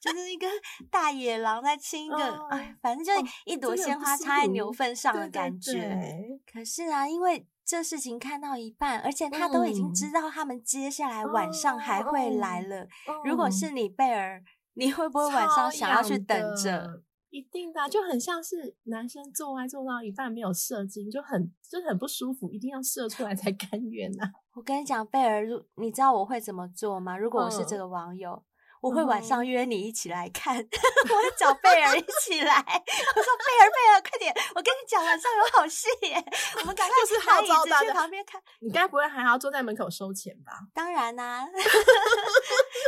就是一个大野狼在亲一个，哦、哎，反正就是一朵鲜花插在牛粪上的感觉。对对对，可是啊，因为这事情看到一半，而且他都已经知道他们接下来晚上还会来了。如果是你贝儿。你会不会晚上想要去等着？
一定的，就很像是男生做爱做到一半没有射精，就很就很不舒服，一定要射出来才 <laughs> 甘愿呐。
我跟你讲，贝儿，你知道我会怎么做吗？如果我是这个网友。嗯我会晚上约你一起来看，嗯、<laughs> 我会找贝儿一起来。<laughs> 我说贝儿，贝儿，快点！我跟你讲，晚上有好戏耶！我们赶快去拿椅子去旁边看。
你该不会还要坐在门口收钱吧？
当然啦、啊，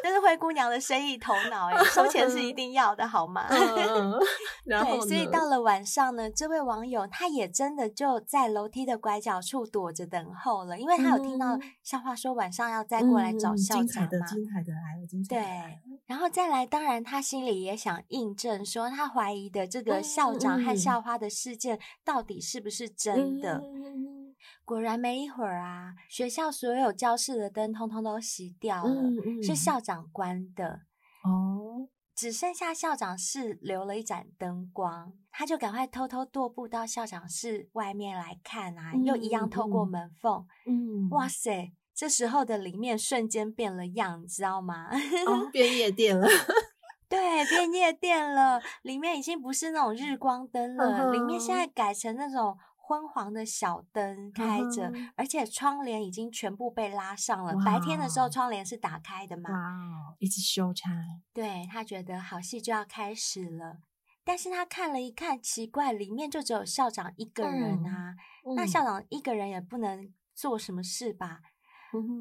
这是灰姑娘的生意头脑哎，收钱是一定要的，好吗？<laughs>
嗯、<laughs> 然后
对，所以到了晚上呢，这位网友他也真的就在楼梯的拐角处躲着等候了，因为他有听到校花说晚上要再过来找校长嘛。精彩
的，精彩的来了，精彩的来了。
对。然后再来，当然他心里也想印证，说他怀疑的这个校长和校花的事件到底是不是真的。嗯、果然没一会儿啊，学校所有教室的灯通通都熄掉了，嗯嗯、是校长关的。哦，只剩下校长室留了一盏灯光，他就赶快偷偷踱步到校长室外面来看啊，嗯、又一样透过门缝。嗯，哇塞！这时候的里面瞬间变了样，你知道吗？<laughs>
哦，变夜店了。<laughs>
对，变夜店了，里面已经不是那种日光灯了，里面现在改成那种。昏黄的小灯开着，嗯，而且窗帘已经全部被拉上了。白天的时候，窗帘是打开的嘛？
哇，一直修拆。
对，他觉得好戏就要开始了，但是他看了一看，奇怪，里面就只有校长一个人啊。嗯，那校长一个人也不能做什么事吧？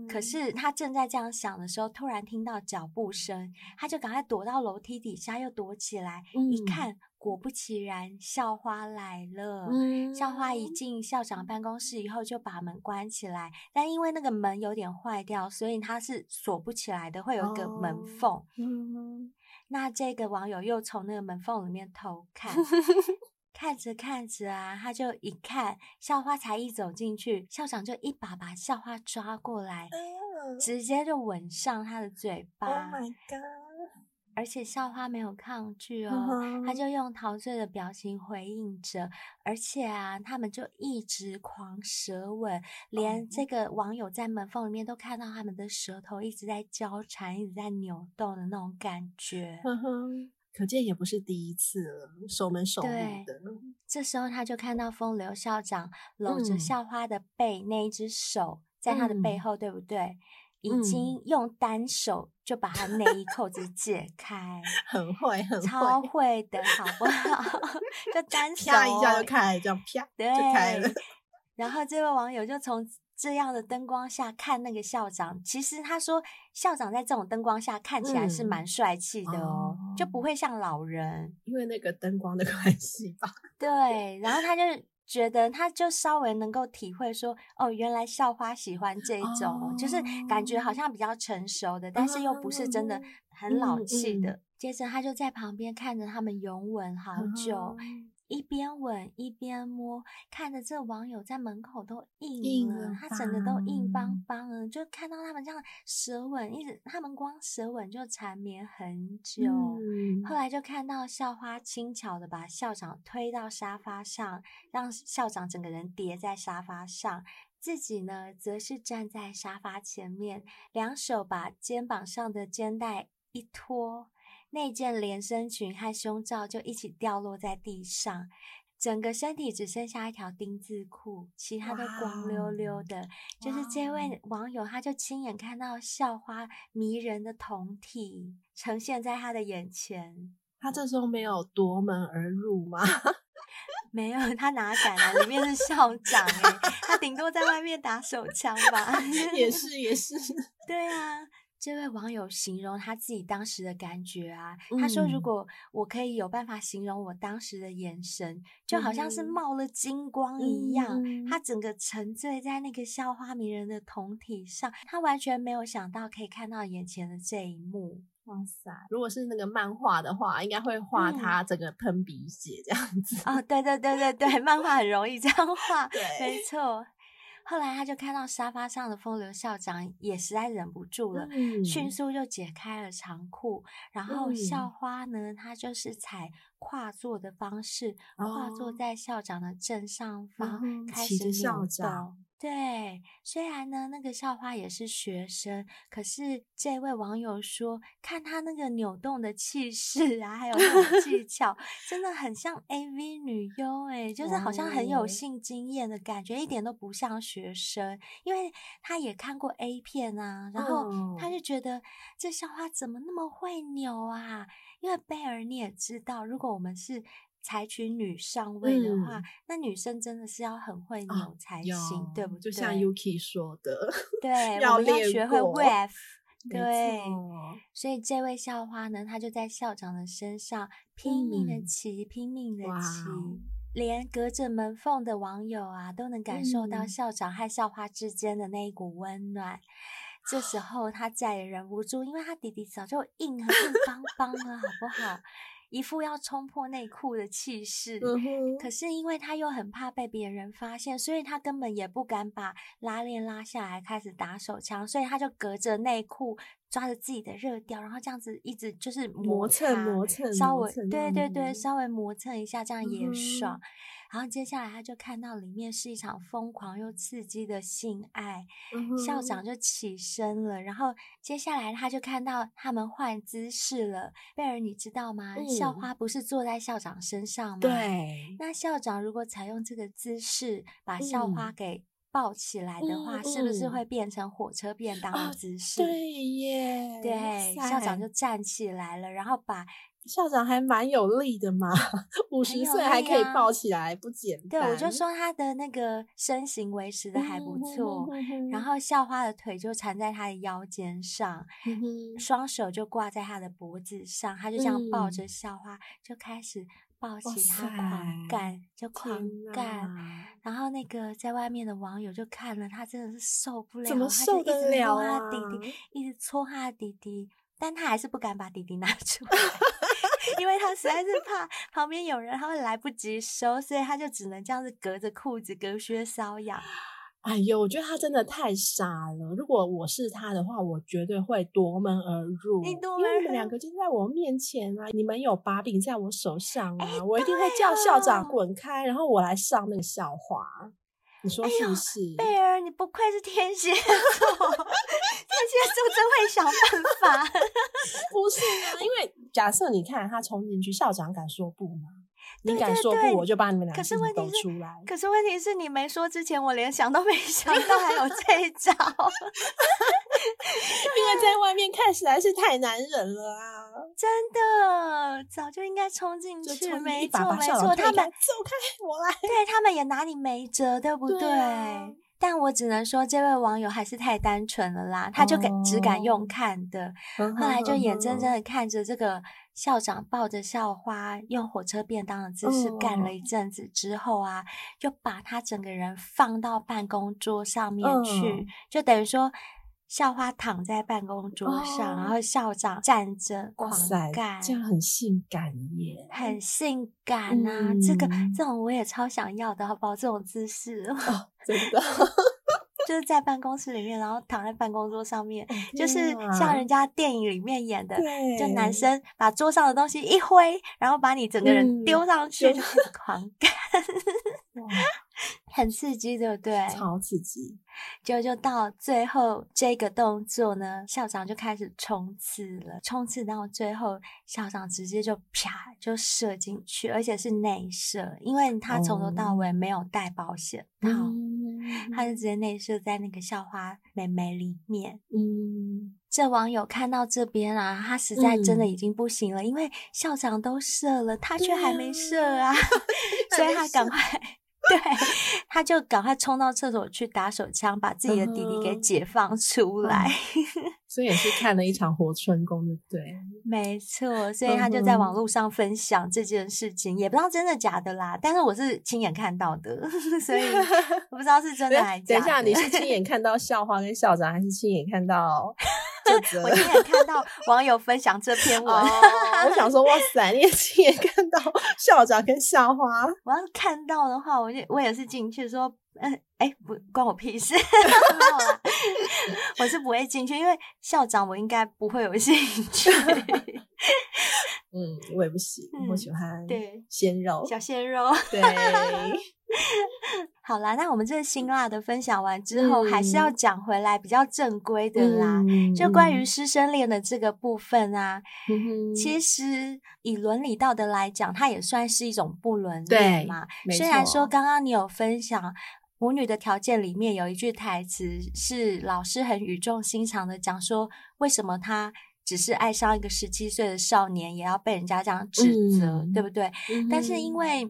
可是他正在这样想的时候，突然听到脚步声，他就赶快躲到楼梯底下，又躲起来。嗯、一看，果不其然，校花来了。嗯、校花一进校长办公室以后，就把门关起来。但因为那个门有点坏掉，所以他是锁不起来的，会有一个门缝。哦嗯、那这个网友又从那个门缝里面偷看。<laughs> 看着看着啊，他就一看校花才一走进去，校长就一把把校花抓过来，哎、直接就吻上他的嘴巴。
Oh my god！
而且校花没有抗拒哦，他、uh. 就用陶醉的表情回应着，而且啊，他们就一直狂舌吻，连这个网友在门缝里面都看到他们的舌头一直在交缠，一直在扭动的那种感觉。Uh.
可见也不是第一次了，守门守密的。
这时候他就看到风流校长搂着校花的背，嗯、那一只手在他的背后，嗯、对不对？已经用单手就把他内衣扣子解开，<laughs>
很会，很会，
超会的，好不好？就单手
啪一下就开，这样啪对就开了。
然后这位网友就从。这样的灯光下看那个校长，其实他说校长在这种灯光下看起来是蛮帅气的哦，嗯、就不会像老人，
因为那个灯光的关系吧。
对，然后他就觉得，他就稍微能够体会说，哦，原来校花喜欢这种，哦、就是感觉好像比较成熟的，但是又不是真的很老气的。嗯嗯、接着他就在旁边看着他们拥吻好久。嗯一边吻一边摸，看着这网友在门口都硬了，他整个都硬邦邦了。就看到他们这样舌吻，一直他们光舌吻就缠绵很久。嗯。后来就看到校花轻巧的把校长推到沙发上，让校长整个人叠在沙发上，自己呢则是站在沙发前面，两手把肩膀上的肩带一拖。那件连身裙和胸罩就一起掉落在地上，整个身体只剩下一条丁字裤，其他都光溜溜的。就是这位网友，他就亲眼看到校花迷人的酮体呈现在他的眼前。
他这时候没有夺门而入吗？<laughs>
没有，他哪敢啊？里面是校长哎，他顶多在外面打手枪吧。<laughs>
也是也是，
对啊。这位网友形容他自己当时的感觉啊，他说：“如果我可以有办法形容我当时的眼神，就好像是冒了金光一样，他整个沉醉在那个校花迷人的酮体上，他完全没有想到可以看到眼前的这一幕。
哇塞！如果是那个漫画的话，应该会画他整个喷鼻血这样子。
哦，对对对对对，<laughs> 漫画很容易这样画，对，没错。”后来他就看到沙发上的风流校长，也实在忍不住了，嗯、迅速就解开了长裤，然后校花呢，她就是采跨坐的方式，跨坐在校长的正上方，哦、开始扭动。对，虽然呢，那个校花也是学生，可是这位网友说，看她那个扭动的气势啊，还有那种技 <laughs> 巧，真的很像 AV 女优诶，就是好像很有性经验的感觉，一点都不像学生，因为她也看过 A 片啊，然后她就觉得这校花怎么那么会扭啊？因为贝尔你也知道，如果我们是采取女上位的话，嗯，那女生真的是要很会扭才行，哦，对不对？
就像 Yuki 说的，<laughs>
对，我们要学会 wave。对，所以这位校花呢，她就在校长的身上拼命的骑，嗯，拼命的骑，连隔着门缝的网友啊，都能感受到校长和校花之间的那一股温暖。嗯，这时候她再也忍不住，因为她弟弟早就硬很硬邦邦了，好不好？一副要冲破内裤的气势，可是因为他又很怕被别人发现，所以他根本也不敢把拉链拉下来开始打手枪，所以他就隔着内裤抓着自己的热调，然后这样子一直就是磨
蹭磨蹭，
稍微对对对，稍微磨蹭一下，这样也爽。然后接下来他就看到里面是一场疯狂又刺激的性爱，嗯、校长就起身了。然后接下来他就看到他们换姿势了。贝尔，你知道吗？嗯、校花不是坐在校长身上吗？
对。
那校长如果采用这个姿势把校花给抱起来的话，嗯、是不是会变成火车便当的姿势？
哦、对耶。
对，校长就站起来了，然后把。
校长还蛮有力的嘛，五十岁还可以抱起来，不简单。
对，我就说他的那个身形维持的还不错，然后校花的腿就缠在他的腰间上，双手就挂在他的脖子上，他就这样抱着校花，就开始抱起他狂干，就狂干。然后那个在外面的网友就看了，他真的是受不了，
怎么受得了啊？
他就一直摸他弟弟，一直搓他的弟弟，但他还是不敢把弟弟拿 <laughs> 出来。因为他实在是怕旁边有人，他会来不及收，所以他就只能这样子隔着裤子隔靴搔痒。
哎呦，我觉得他真的太傻了。如果我是他的话，我绝对会夺门而入。
你夺门？
因为你们两个就在我面前啊，你们有把柄在我手上啊，欸、我一定会叫校长滚开，然后我来上那个校花。你说是不是？
贝儿，你不愧是天蝎座，天蝎座真会想办法。<laughs>
不是啊，因为假设你看他冲进去，校长敢说不吗？你敢说不，我就把你们俩字都出来。
可是问题是你没说之前，我连想都没 <laughs> 想到还有这一招。<laughs>
因为在外面看实在是太难忍了啊！<laughs>
真的，早就应该冲进去，没错没错，他们
走开，我来。
对，他们也拿你没辙，对不对？对啊。但我只能说，这位网友还是太单纯了啦，他就敢只敢用看的，哦、后来就眼睁睁的看着这个校长抱着校花用火车便当的姿势干了一。阵子之后啊，就把他整个人放到办公桌上面去，哦、就等于说。校花躺在办公桌上，哦、然后校长站着狂干，
这样很性感耶，
很性感啊！嗯、这个这种我也超想要的，好不好？这种姿势，
哦、真的 <laughs>
就是在办公室里面，然后躺在办公桌上面，哦、就是像人家电影里面演的，就男生把桌上的东西一挥，然后把你整个人丢上去，嗯、就开始狂干。<laughs> 很刺激，对不对？
超刺激！
就就到最后这个动作呢，校长就开始冲刺了。冲刺到最后，校长直接就啪就射进去，而且是内射，因为他从头到尾没有带保险套，嗯、他就直接内射在那个校花美眉里面。嗯，这网友看到这边啊，他实在真的已经不行了，嗯、因为校长都射了，他却还没射啊，<laughs> <laughs> 所以他赶快。<laughs> 对，<laughs> 他就赶快冲到厕所去打手枪，把自己的弟弟给解放出来。
嗯、所以也是看了一场活春宫，对不对？
没错，所以他就在网络上分享这件事情，嗯、也不知道真的假的啦。但是我是亲眼看到的，<laughs> 所以我不知道是真的还是假的。
等一下，你是亲眼看到校花跟校长，还是亲眼看到？<laughs>
我亲眼看到网友分享这篇文，<laughs>
我想说，哇塞，你也亲眼看到校长跟校花。
我要是看到的话，我就我也是进去说，嗯，哎、欸，不关我屁事，<laughs> 我是不会进去，因为校长我应该不会有兴趣。
嗯，我也不行，我喜欢对鲜肉，
小鲜肉，对。<laughs> 好啦，那我们这个辛辣的分享完之后，嗯、还是要讲回来比较正规的啦。嗯、就关于师生恋的这个部分啊，嗯、其实以伦理道德来讲，它也算是一种不伦恋嘛。虽然说刚刚你有分享母女的条件里面有一句台词是老师很语重心长的讲说，为什么他只是爱上一个十七岁的少年，也要被人家这样指责，嗯、对不对？嗯、但是因为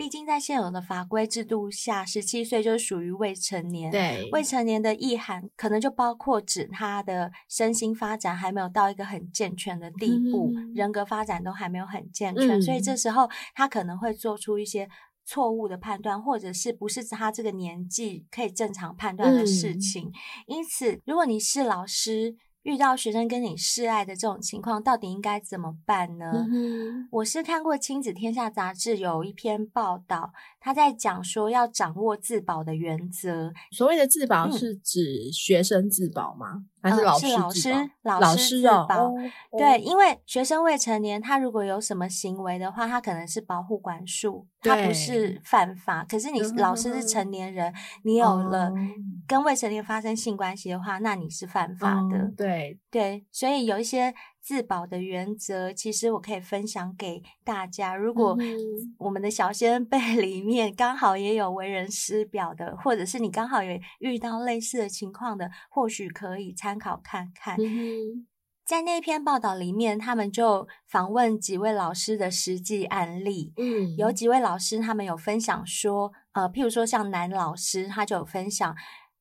毕竟在现有的法规制度下，十七岁就属于未成年。对，未成年的意涵可能就包括指他的身心发展还没有到一个很健全的地步，嗯、人格发展都还没有很健全，嗯、所以这时候他可能会做出一些错误的判断，或者是不是他这个年纪可以正常判断的事情。嗯、因此，如果你是老师，遇到学生跟你示爱的这种情况，到底应该怎么办呢？嗯、我是看过《亲子天下》杂志有一篇报道，他在讲说要掌握自保的原则。
所谓的自保是指学生自保吗？还是老
师、老师老师自
保？
对，因为学生未成年，他如果有什么行为的话，他可能是保护管束，他不是犯法。可是你老师是成年人，你有了跟未成年发生性关系的话，那你是犯法的。
嗯、对
对，所以有一些自保的原则，其实我可以分享给大家。如果我们的小先辈里面刚好也有为人师表的，或者是你刚好也遇到类似的情况的，或许可以参考看看。嗯、在那篇报道里面，他们就访问几位老师的实际案例。嗯，有几位老师他们有分享说，呃，譬如说像男老师，他就有分享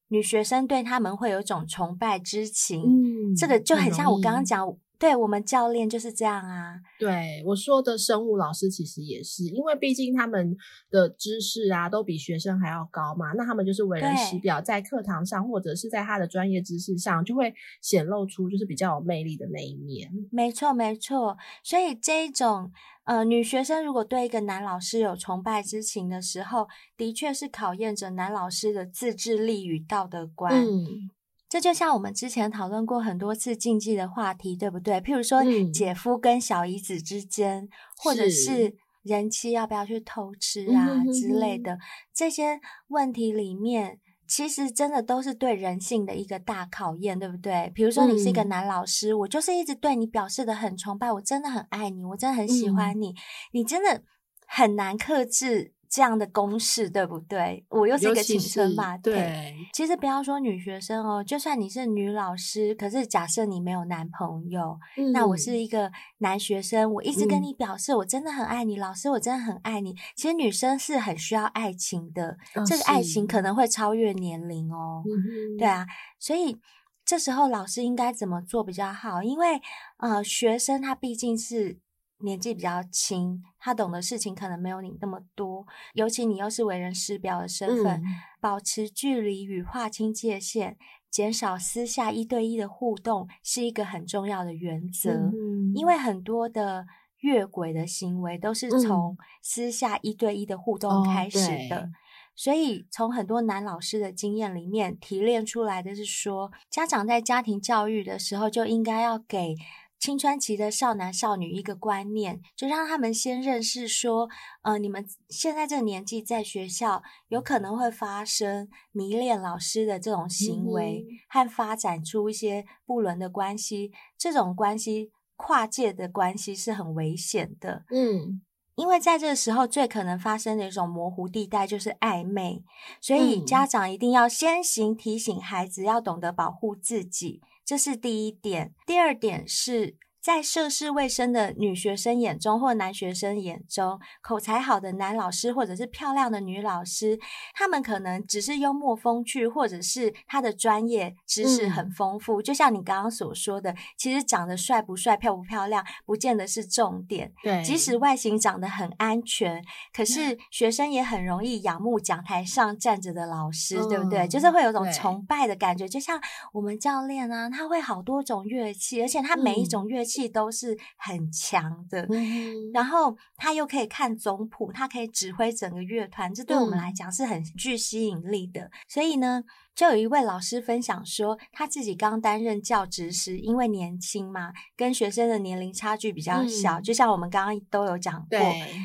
女学生对他们会有一种崇拜之情。嗯，这个就很像我刚刚讲。对，我们教练就是这样啊。
对，我说的生物老师其实也是，因为毕竟他们的知识啊都比学生还要高嘛，那他们就是为人师表，在课堂上或者是在他的专业知识上，就会显露出就是比较有魅力的那一面。
没错，没错。所以这一种呃，女学生如果对一个男老师有崇拜之情的时候，的确是考验着男老师的自制力与道德观。嗯。这就像我们之前讨论过很多次禁忌的话题，对不对？譬如说，姐夫跟小姨子之间，嗯、或者是人妻要不要去偷吃啊之类的这些问题里面，其实真的都是对人性的一个大考验，对不对？比如说，你是一个男老师，嗯、我就是一直对你表示的很崇拜，我真的很爱你，我真的很喜欢你，嗯、你真的很难克制。这样的公式对不对？我又是一个青春嘛，对。其实不要说女学生哦，就算你是女老师，可是假设你没有男朋友，嗯、那我是一个男学生，我一直跟你表示我真的很爱你，嗯、老师我真的很爱你。其实女生是很需要爱情的，哦、这个爱情可能会超越年龄哦。嗯、对啊，所以这时候老师应该怎么做比较好？因为呃，学生他毕竟是。年纪比较轻，他懂的事情可能没有你那么多，尤其你又是为人师表的身份，嗯、保持距离与划清界限，减少私下一对一的互动，是一个很重要的原则。嗯、因为很多的越轨的行为都是从私下一对一的互动开始的，嗯、所以从很多男老师的经验里面提炼出来的是说，家长在家庭教育的时候就应该要给。青春期的少男少女一个观念，就让他们先认识说，呃，你们现在这个年纪在学校有可能会发生迷恋老师的这种行为，嗯、和发展出一些不伦的关系。这种关系跨界的关系是很危险的，嗯，因为在这个时候最可能发生的一种模糊地带就是暧昧，所以家长一定要先行提醒孩子要懂得保护自己。这是第一点，第二点是。在涉世未深的女学生眼中，或男学生眼中，口才好的男老师，或者是漂亮的女老师，他们可能只是幽默风趣，或者是他的专业知识很丰富。嗯、就像你刚刚所说的，其实长得帅不帅、漂不漂亮，不见得是重点。对，即使外形长得很安全，可是 <laughs> 学生也很容易仰慕讲台上站着的老师，嗯、对不对？就是会有种崇拜的感觉。就像我们教练啊，他会好多种乐器，而且他每一种乐器、嗯。气都是很强的，嗯、然后他又可以看总谱，他可以指挥整个乐团，这对我们来讲是很具吸引力的。嗯、所以呢，就有一位老师分享说，他自己刚担任教职时，因为年轻嘛，跟学生的年龄差距比较小，嗯、就像我们刚刚都有讲过，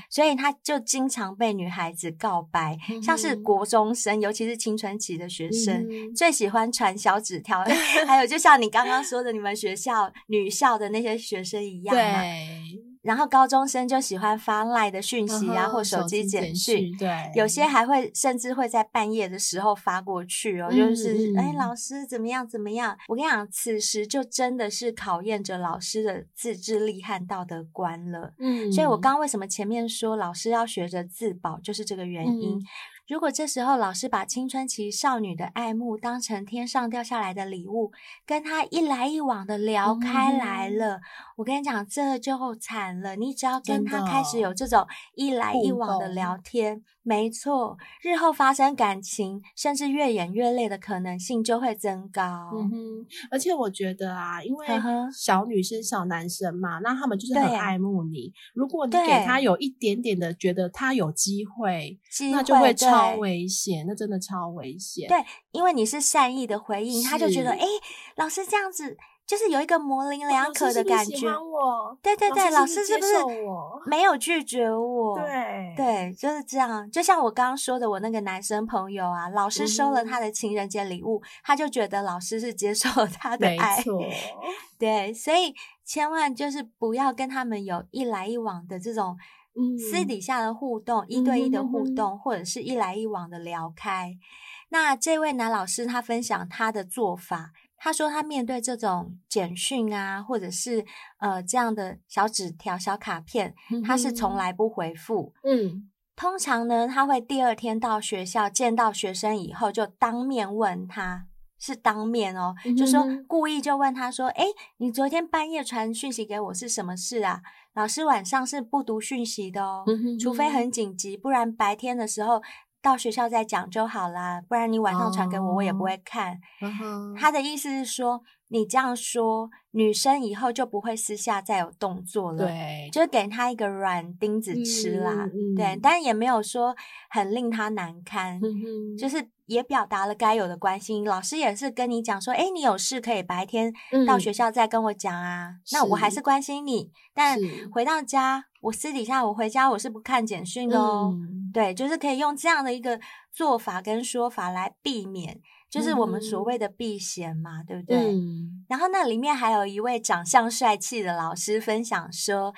所以他就经常被女孩子告白，嗯、像是国中生，尤其是青春期的学生，嗯、最喜欢传小纸条，<laughs> 还有就像你刚刚说的，你们学校女校的那些。学生一样嘛，对，然后高中生就喜欢发赖的讯息啊，或手机简讯，对，有些还会甚至会在半夜的时候发过去哦，就是哎，老师怎么样怎么样？我跟你讲，此时就真的是考验着老师的自制力和道德观了。嗯，所以我刚刚为什么前面说老师要学着自保，就是这个原因。如果这时候老师把青春期少女的爱慕当成天上掉下来的礼物，跟她一来一往的聊开来了，嗯、我跟你讲，这就惨了。你只要跟她开始有这种一来一往的聊天。没错，日后发生感情，甚至越演越烈的可能性就会增高。嗯哼，
而且我觉得啊，因为小女生、小男生嘛，那他们就是很爱慕你。如果你给他有一点点的觉得他有机会，那就会超超危险，那真的超危险。
对，因为你是善意的回
应，
他就觉得，哎，老师这样子。就是有一个模棱两可的感觉。
我
对对对，老师是不是没有拒绝我？
对
对，就是这样。就像我刚刚说的，我那个男生朋友啊，老师收了他的情人节礼物，嗯、他就觉得老师是接受了他的
爱。<laughs>
对，所以千万就是不要跟他们有一来一往的这种私底下的互动，嗯、一对一的互动，嗯、或者是一来一往的聊开。那这位男老师他分享他的做法。他说，他面对这种简讯啊，或者是呃这样的小纸条、小卡片，他是从来不回复。
嗯，
通常呢，他会第二天到学校见到学生以后，就当面问他，是当面哦，嗯、就说故意就问他说：“诶，你昨天半夜传讯息给我是什么事啊？老师晚上是不读讯息的哦，嗯、除非很紧急，不然白天的时候。”到学校再讲就好啦，不然你晚上传给我，我也不会看。Oh. 他的意思是说，你这样说，女生以后就不会私下再有动作了。
对，
就是给他一个软钉子吃啦。嗯、对，但也没有说很令他难堪，嗯、就是也表达了该有的关心。老师也是跟你讲说，哎，你有事可以白天到学校再跟我讲啊。嗯、那我还是关心你，但回到家。我私底下我回家我是不看简讯的哦，嗯、对，就是可以用这样的一个做法跟说法来避免，就是我们所谓的避嫌嘛，嗯、对不对？嗯、然后那里面还有一位长相帅气的老师分享说。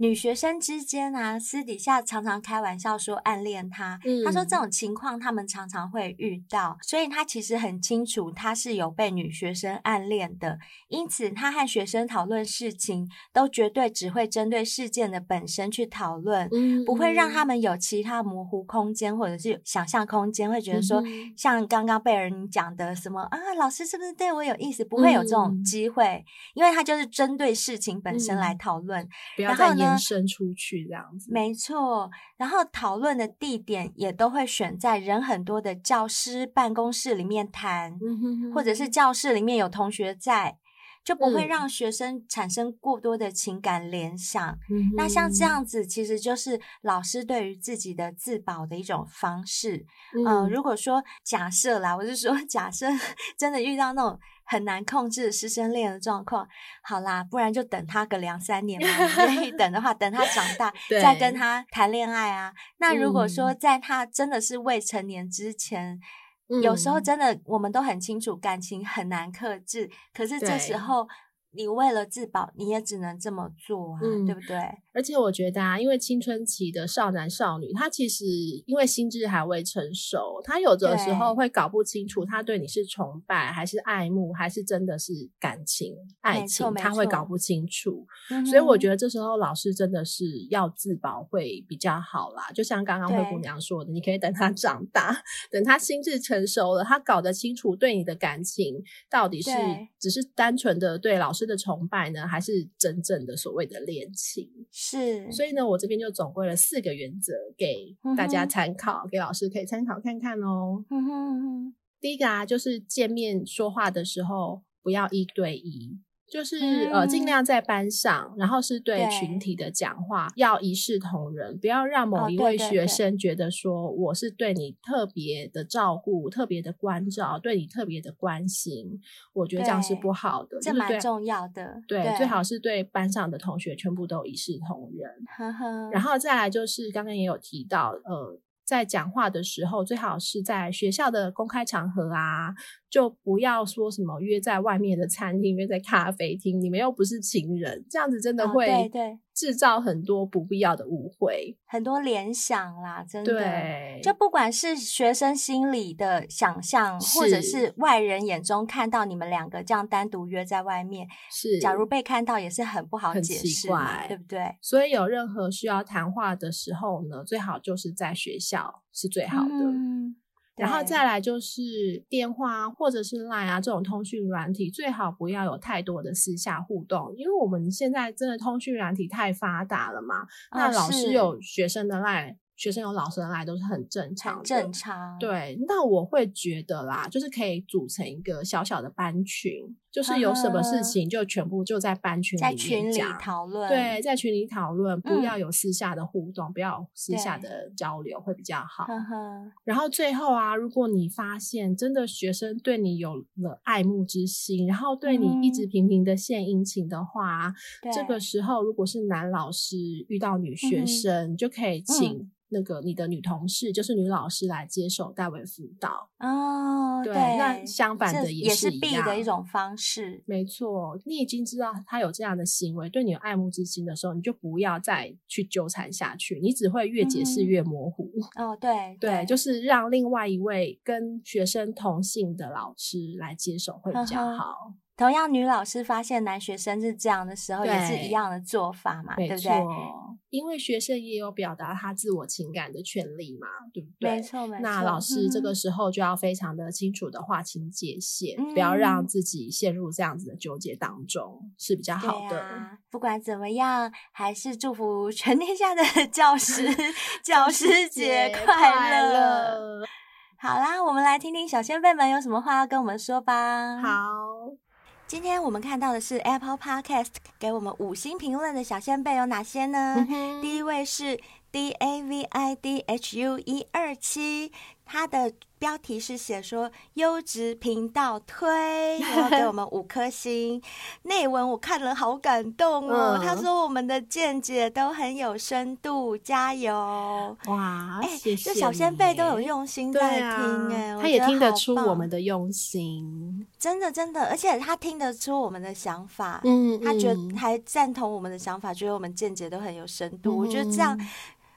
女学生之间啊，私底下常常开玩笑说暗恋他。嗯、他说这种情况他们常常会遇到，所以他其实很清楚他是有被女学生暗恋的。因此，他和学生讨论事情都绝对只会针对事件的本身去讨论，嗯、不会让他们有其他模糊空间或者是想象空间，会觉得说、嗯、像刚刚贝尔你讲的什么啊，老师是不是对我有意思？不会有这种机会，嗯、因为他就是针对事情本身来讨论。嗯、然后呢？
延伸出去这样子，
没错。然后讨论的地点也都会选在人很多的教师办公室里面谈，嗯、哼哼或者是教室里面有同学在，就不会让学生产生过多的情感联想。嗯、那像这样子，其实就是老师对于自己的自保的一种方式。嗯、呃，如果说假设啦，我是说 <laughs> 假设真的遇到那种。很难控制师生恋的状况，好啦，不然就等他个两三年嘛。你愿意等的话，等他长大 <laughs> 再跟他谈恋爱啊。那如果说在他真的是未成年之前，嗯、有时候真的我们都很清楚，感情很难克制。可是这时候。你为了自保，你也只能这么做啊，嗯、对不对？
而且我觉得啊，因为青春期的少男少女，他其实因为心智还未成熟，他有的时候会搞不清楚，他对你是崇拜还是爱慕，还是真的是感情爱情，他会搞不清楚。所以我觉得这时候老师真的是要自保会比较好啦。就像刚刚灰姑娘说的，你可以等他长大，等他心智成熟了，他搞得清楚对你的感情到底是只是单纯的对老师的崇拜呢，还是真正的所谓的恋情？
是，
所以呢，我这边就总归了四个原则给大家参考，嗯、给老师可以参考看看哦。
嗯哼嗯哼，
第一个啊，就是见面说话的时候不要一对一。就是呃，尽量在班上，然后是对群体的讲话，要一视同仁，不要让某一位学生觉得说我是对你特别的照顾、特别的关照、对你特别的关心。我觉得这样是不好的，
这蛮重要的。
对，对最好是对班上的同学全部都一视同仁。
呵呵
然后再来就是刚刚也有提到，呃。在讲话的时候，最好是在学校的公开场合啊，就不要说什么约在外面的餐厅、约在咖啡厅，你们又不是情人，这样子真的会对对。制造很多不必要的误会，
很多联想啦，真的。
对，
就不管是学生心里的想象，或者是外人眼中看到你们两个这样单独约在外面，
是，
假如被看到也是很不好解
释，奇怪，
对不对？
所以有任何需要谈话的时候呢，最好就是在学校是最好的。嗯然后再来就是电话或者是 Line 啊这种通讯软体，最好不要有太多的私下互动，因为我们现在真的通讯软体太发达了嘛。哦、那老师有学生的 Line。学生有老师来都是很正常，
很正常。
对，那我会觉得啦，就是可以组成一个小小的班群，就是有什么事情就全部就在班群里面讲，在群里
讨论。
对，在群里讨论，不要有私下的互动，嗯、不要有私下的交流，会比较好。然后最后啊，如果你发现真的学生对你有了爱慕之心，然后对你一直频频的献殷勤的话，嗯、这个时候如果是男老师遇到女学生，嗯、就可以请、嗯。那个你的女同事就是女老师来接受代为辅导
哦，对，
对，那相反的也是一样，
也是 B 的一种方式，
没错。你已经知道他有这样的行为，对你有爱慕之心的时候，你就不要再去纠缠下去，你只会越解释越模糊。
嗯、哦，对对，
对，就是让另外一位跟学生同性的老师来接手会比较好。
同样，女老师发现男学生是这样的时候，也是一样的做法嘛，对不对？
因为学生也有表达他自我情感的权利嘛，对不对？
没错，没错。
那老师这个时候就要非常的清楚的划清界限，嗯、不要让自己陷入这样子的纠结当中，是比较好的。
啊、不管怎么样，还是祝福全天下的 <laughs> 教师 <laughs> 教师节快乐。好啦，我们来听听小先辈们有什么话要跟我们说吧。
好。
今天我们看到的是 Apple Podcast 给我们五星评论的小仙贝有哪些呢？嗯、第一位是 D A V I D H U 一二七。他的标题是写说优质频道推，然后给我们五颗星。内文我看了好感动哦，嗯、他说我们的见解都很有深度，加油！
哇，欸、谢谢！
这小仙贝都有用心在听哎，
啊、他也听得出我们的用心，
真的真的，而且他听得出我们的想法，嗯，他觉得还赞同我们的想法，觉得我们见解都很有深度，嗯、我觉得这样。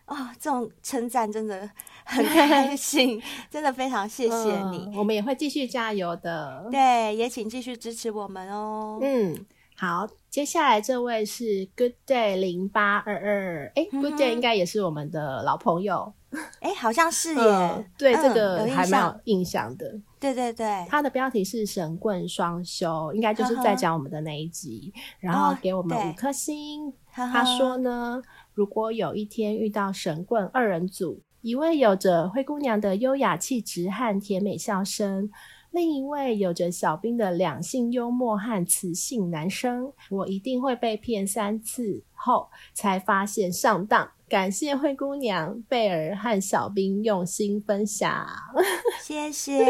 哦，这种称赞真的很开心，真的非常谢谢你。
嗯，我们也会继续加油的。
对，也请继续支持我们哦。
嗯，好，接下来这位是 Good Day 零八二二，哎，Good Day 应该也是我们的老朋友，
哎，好像是耶。嗯，
对，这个还蛮有印象的。
对对对，
他的标题是神棍双修，应该就是在讲我们的那一集，然后给我们五颗星。他说呢。如果有一天遇到神棍二人组，一位有着灰姑娘的优雅气质和甜美笑声，另一位有着小兵的两性幽默和磁性男生，我一定会被骗三次后才发现上当。感谢灰姑娘、贝尔和小兵用心分享，<laughs>
谢谢，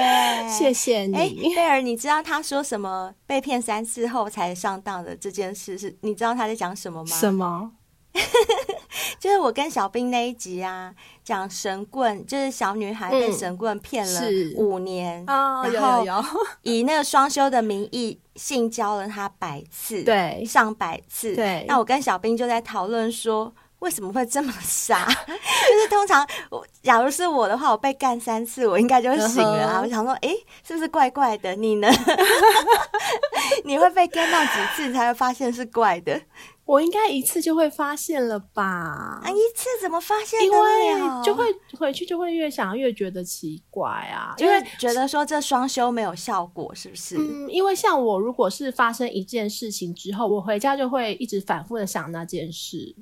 谢谢你。欸，
贝尔，你知道他说什么？被骗三次后才上当的这件事是？你知道他在讲什么吗？
什么？<laughs>
就是我跟小兵那一集啊，讲神棍，就是小女孩被神棍骗了五年，嗯、然后 <laughs> 以那个双休的名义性交了他百次，
对，
上百次，
对。
那我跟小兵就在讨论说，为什么会这么傻？<laughs> 就是通常我假如是我的话，我被干三次，我应该就醒了啊。我想说，哎、欸，是不是怪怪的？你呢？你会被干到几次你才会发现是怪的？
我应该一次就会发现了吧？
啊，一次怎么发现的？
因为就会回去就会越想越觉得奇怪啊，
就会觉得说这双休没有效果，是不是？
嗯，因为像我，如果是发生一件事情之后，我回家就会一直反复的想那件事。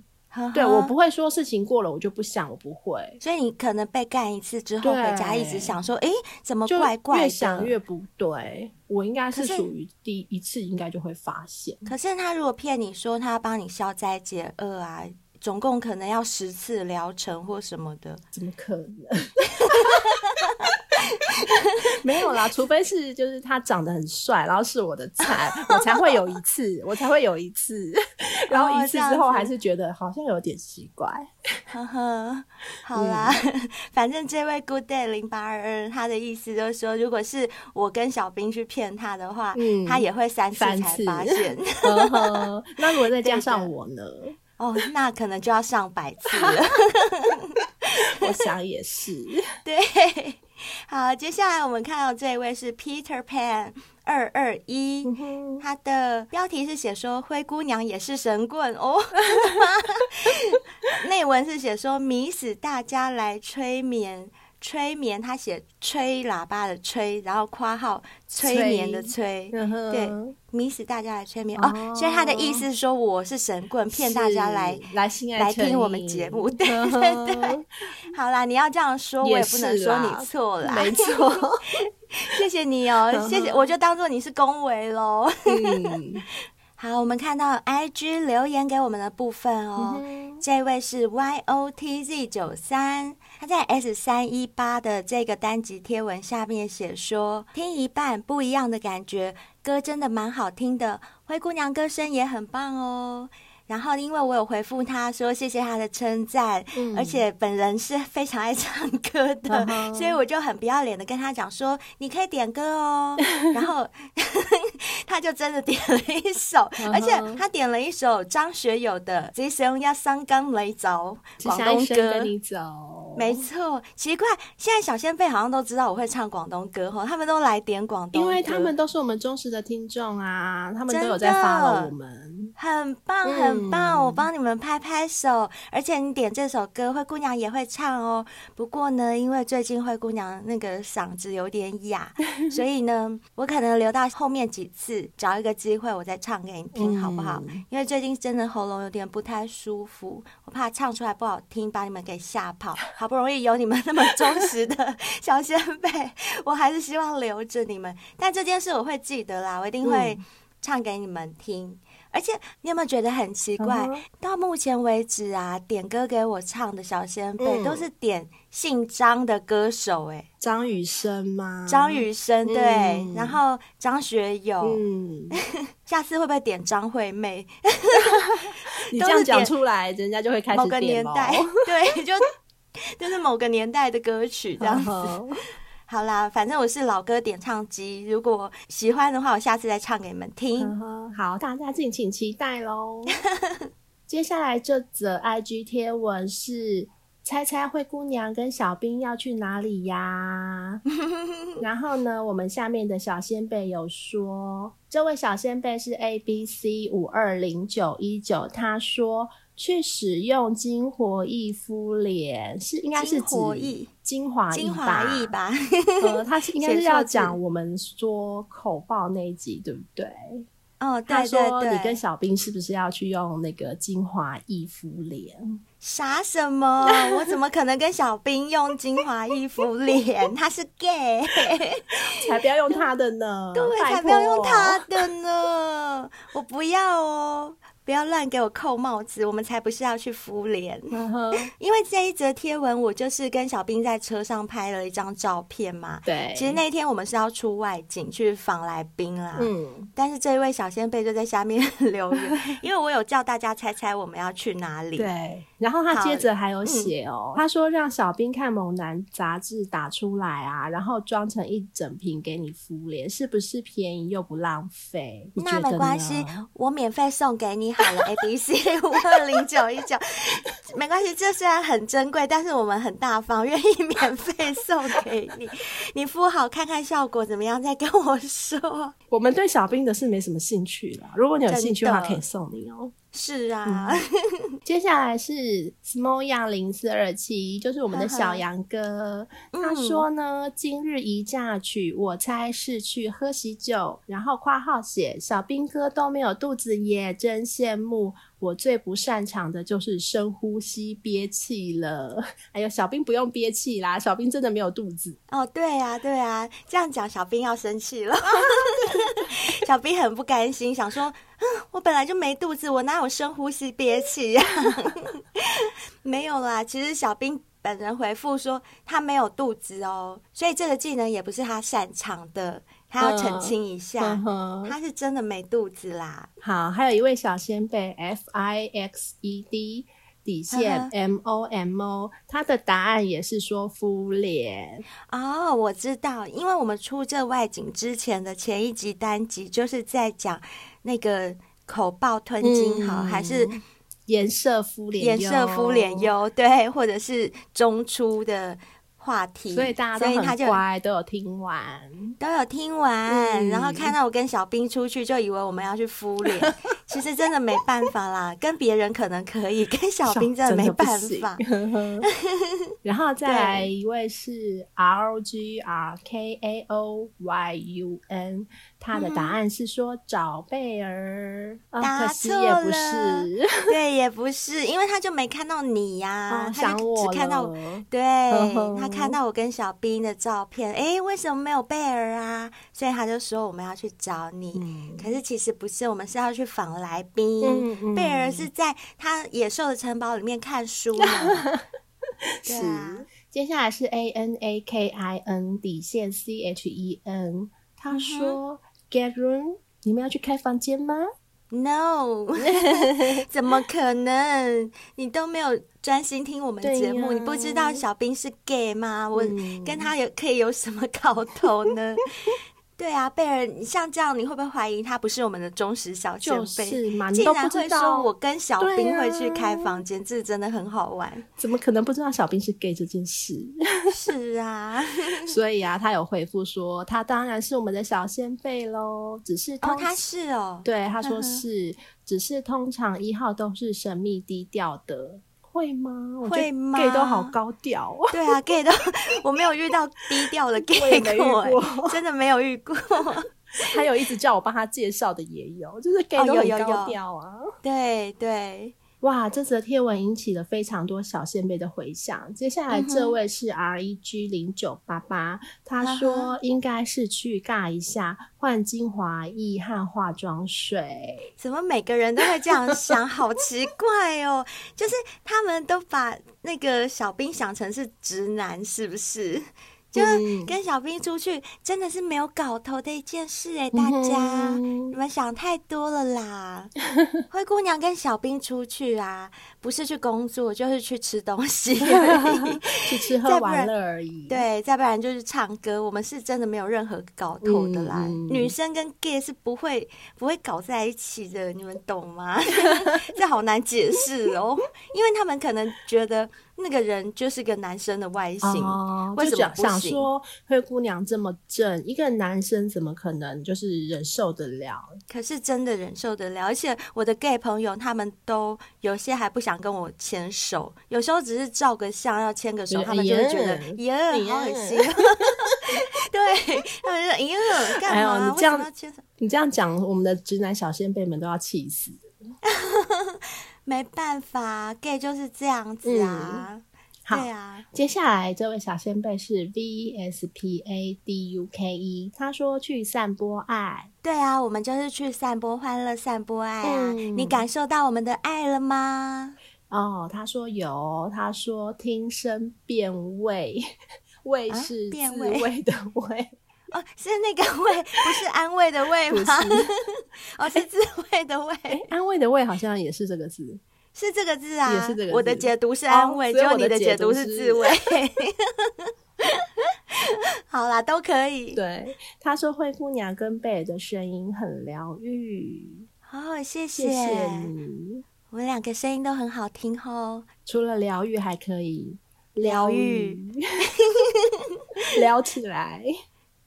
对，我不会说事情过了我就不想，我不会。
所以你可能被干一次之后回家一直想说，哎对，怎么怪怪的？
越想越不对。我应该是属于第一次应该就会发现。
可是他如果骗你说他要帮你消灾解厄啊，总共可能要十次疗程或什么的，
怎么可能？<laughs> <laughs> 没有啦，除非是就是他长得很帅，然后是我的菜，我才会有一次，<laughs> 我才会有一次，然后一次之后还是觉得好像有点奇怪。
呵呵，好啦，嗯、反正这位 Good Day 零八二二，他的意思就是说，如果是我跟小兵去骗他的话，嗯、他也会三次才发现。
呵呵，那如果再加上我呢？
哦，那可能就要上百次了。<laughs>
我想也是，
对。<laughs> 好，接下来我们看到这一位是 Peter Pan 二二一，他的标题是写说灰姑娘也是神棍哦，<laughs> <laughs> 内文是写说迷死大家来催眠，催眠，他写吹喇叭的吹，然后括号催眠的催，
催。
对，迷死大家来催眠。哦，哦。所以他的意思是说我是神棍，骗大家来
来
来听我们节目。对对对，好啦，你要这样说，我也不能说你错了，
没错。<laughs>
谢谢你哦，谢谢，我就当做你是恭维喽。嗯。<laughs> 好，我们看到 IG 留言给我们的部分哦，嗯、这位是 YOTZ 九三，他在 S 三一八的这个单集贴文下面写说，听一半不一样的感觉，歌真的蛮好听的，灰姑娘歌声也很棒哦。然后，因为我有回复他说谢谢他的称赞，嗯，而且本人是非常爱唱歌的，嗯，<laughs> 所以我就很不要脸的跟他讲说你可以点歌哦。然后 <laughs> 他就真的点了一首，嗯，而且他点了一首张学友的《这生要三更来走》广东歌。跟你走，没错。奇怪，现在小仙贝好像都知道我会唱广东歌哈，他们都来点广东歌，
因为他们都是我们忠实的听众啊，他们都有在 follow 我们，
很棒，很。很棒，我帮你们拍拍手。而且你点这首歌，灰姑娘也会唱哦。不过呢，因为最近灰姑娘那个嗓子有点哑，<laughs> 所以呢，我可能留到后面几次找一个机会，我再唱给你听，好不好？因为最近真的喉咙有点不太舒服，我怕唱出来不好听，把你们给吓跑。<laughs> 好不容易有你们那么忠实的小仙贝，我还是希望留着你们。但这件事我会记得啦，我一定会唱给你们听。而且你有没有觉得很奇怪？Uh. 到目前为止啊，点歌给我唱的小仙贝、嗯、都是点姓张的歌手、欸，哎，
张雨生吗？
张雨生对，嗯、然后张学友，嗯，<laughs> 下次会不会点张惠妹？<laughs>
你这样讲出来，人家就会开始点
某个年代，<laughs> 对，就就是某个年代的歌曲这样子。Uh. 好啦，反正我是老歌点唱机，如果喜欢的话，我下次再唱给你们听。
嗯、好，大家敬请期待喽。<laughs> 接下来这则 IG 贴文是猜猜灰姑娘跟小兵要去哪里呀？<laughs> 然后呢，我们下面的小仙贝有说，这位小仙贝是 ABC 五二零九一九，他说。去使用精华液敷脸是应该是指精华
精华液吧？
呃，他是应该是要讲我们说口爆那一集，对不对？
哦，对对对，
他说你跟小兵是不是要去用那个精华液敷脸？
啥什么？我怎么可能跟小兵用精华液敷脸？他是 gay，<laughs>
才不要用他的呢！<laughs>
对，才不要用他的呢！我不要哦。不要乱给我扣帽子，我们才不是要去敷脸。<laughs> 因为这一则贴文，我就是跟小兵在车上拍了一张照片嘛。
对，
其实那天我们是要出外景去访来宾啦。嗯，但是这一位小仙贝就在下面留言，<laughs> 因为我有叫大家猜猜我们要去哪里。
对，然后他接着还有写哦、他说让小兵看《猛男》杂志打出来啊，然后装成一整瓶给你敷脸，是不是便宜又不浪费？
那没关系，我免费送给你。好了，A B C 五二零九一九，没关系。这虽然很珍贵，但是我们很大方，愿意免费送给你。<laughs> 你敷好看看效果怎么样，再跟我说。
我们对小兵的是没什么兴趣啦，如果你有兴趣的话，可以送你哦。
是啊，
嗯、<laughs> 接下来是 Small Young 零四二七，就是我们的小杨哥。他说呢，嗯、今日一嫁娶，我猜是去喝喜酒。然后括号写小兵哥都没有肚子耶，真羡慕。我最不擅长的就是深呼吸憋气了。<laughs> 哎呦，小兵不用憋气啦，小兵真的没有肚子。
哦，对啊，对啊，这样讲小兵要生气了。<laughs> 小兵很不甘心，想说，我本来就没肚子，我哪有深呼吸憋气呀？<laughs> 没有啦，其实小兵本人回复说他没有肚子哦，所以这个技能也不是他擅长的。他要澄清一下，嗯，他是真的没肚子啦。
好，还有一位小仙贝 F I X E D 底线 M O M O，他的答案也是说敷脸。
哦，我知道，因为我们出这外景之前的前一集单集，就是在讲那个口爆吞金好，嗯，还是
颜色敷脸，
颜色敷脸优，对，或者是中出的。话题，
所以大家都很乖，都有听完，
都有听完，嗯，然后看到我跟小兵出去，就以为我们要去敷脸，<laughs> 其实真的没办法啦，跟别人可能可以，跟小兵真的没办法。<laughs>
然后再来一位是 R G R K A O Y U N，他的答案是说找贝儿，
答错了，也不是，对，也不是，因为他就没看到你呀、啊哦，他就只看到我，对呵呵，他看到我跟小兵的照片，哎，为什么没有贝尔啊？所以他就说我们要去找你，嗯、可是其实不是，我们是要去访。来宾、嗯、贝尔是在他野兽的城堡里面看书呢。<laughs> 是、啊，
接下来是 A N A K I N 底线 C H E N，他说、嗯、Get room，你们要去开房间吗
？No，<laughs> 怎么可能？你都没有专心听我们节目、啊，你不知道小兵是 gay 吗？我跟他有可以有什么 <laughs> 搞头呢？对啊，贝尔，你像这样，你会不会怀疑他不是我们的忠实小前辈？
就是嘛，
竟然会说我跟小兵会去开房间，这、啊、真的很好玩。
怎么可能不知道小兵是 gay 这件事？<laughs>
是啊，<laughs>
所以啊，他有回复说，他当然是我们的小先辈喽，只是
哦，他是哦，
对，他说是，只是通常一号都是神秘低调的。会吗？
会吗
？gay 都好高调。<laughs>
对啊，gay 都我没有遇到低调的 <laughs> gay 过，真的没有遇过。<laughs>
还有一直叫我帮他介绍的也有，就是 gay 都很高调啊。
哦、有有有对对。
哇，这则贴文引起了非常多小仙贝的回响。接下来这位是 R E G 零九八八，他说应该是去尬一下，换精华液和化妆水。
怎么每个人都会这样想？<laughs> 好奇怪哦！就是他们都把那个小兵想成是直男，是不是？就跟小兵出去，真的是没有搞头的一件事哎！大家，你们想太多了啦。<laughs> 灰姑娘跟小兵出去啊，不是去工作，就是去吃东西，<laughs>
去吃喝玩乐而已。
对，再不然就是唱歌。我们是真的没有任何搞头的啦。女生跟 gay 是不会不会搞在一起的，你们懂吗？<laughs> 这好难解释哦，因为他们可能觉得。那个人就是个男生的外形，哦、为什么？
想说灰姑娘这么正，一个男生怎么可能就是忍受得了？
可是真的忍受得了，而且我的 gay 朋友他们都有些还不想跟我牵手，有时候只是照个相要牵个手，他们就会觉得耶，好恶心。<laughs> 对，他们就说哎呀，干嘛？
哎、你这样你这样讲，我们的直男小仙辈们都要气死。<laughs>
没办法，gay 就是这样子啊。嗯、好对啊，
接下来这位小仙贝是 V S P A D U K E，他说去散播爱。
对啊，我们就是去散播欢乐，散播爱啊、嗯。你感受到我们的爱了吗？
哦，他说有，他说听声辨味，<laughs> 味是自味的位。
哦，是那个慰，不是安慰的慰吗？<laughs> 哦，是自慰的慰。
安慰的慰好像也是这个字，
是这个字啊，
也是这个字。
我的解读是安慰，就、你的解读是自慰。<laughs> 好啦，都可以。
对，他说灰姑娘跟贝尔的声音很疗愈。
哦，谢谢，谢谢你。我们两个声音都很好听哦。
除了疗愈，还可以疗愈，<laughs> 聊起来。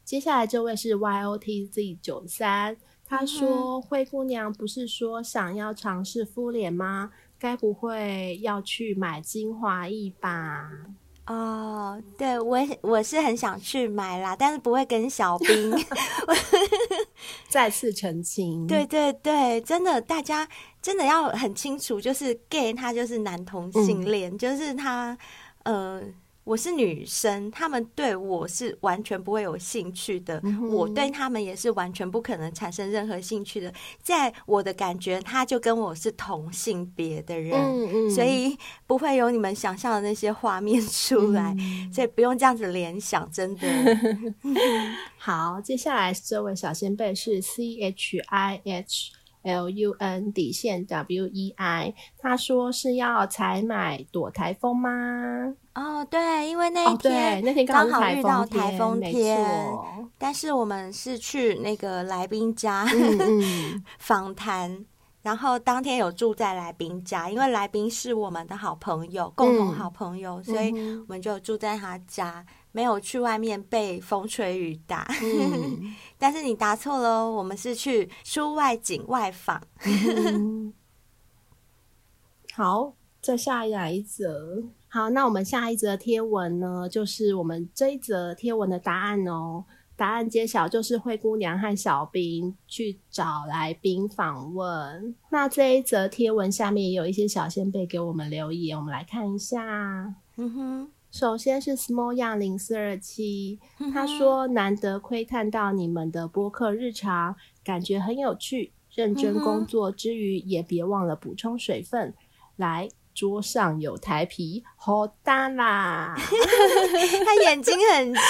接下来这位是 Y O T Z 九三，他说、嗯：“灰姑娘不是说想要尝试敷脸吗？该不会要去买精华液吧？”
哦，对，我我是很想去买啦，但是不会跟小兵。<laughs> <laughs>
再次澄清，
对对对，真的，大家真的要很清楚，就是 gay 他就是男同性恋、嗯，就是他呃。我是女生，他们对我是完全不会有兴趣的，嗯，我对他们也是完全不可能产生任何兴趣的。在我的感觉，他就跟我是同性别的人，嗯嗯，所以不会有你们想象的那些画面出来，嗯，所以不用这样子联想，真的。<laughs>
好，接下来这位小仙贝是 C H I H L U N 底线 W E I，他说是要采买躲台风吗？
哦，对，因为那一天、哦、那天刚好遇到台风天，但是我们是去那个来宾家 <laughs> 访谈、然后当天有住在来宾家，因为来宾是我们的好朋友，共同好朋友，嗯、所以我们就住在他家。没有去外面被风吹雨打。
嗯、<laughs>
但是你答错了哦，我们是去出外景外访。
嗯、<laughs> <laughs> 好，再下来一则。好，那我们下一则贴文呢，就是我们这一则贴文的答案哦。答案揭晓，就是灰姑娘和小兵去找来宾访问。那这一则贴文下面也有一些小仙贝给我们留言，我们来看一下。
嗯哼，
首先是 Small Young 零四二七，他说难得窥探到你们的播客日常，感觉很有趣。认真工作之余，也别忘了补充水分。来。桌上有台啤，好大啦！<laughs>
他眼睛很尖，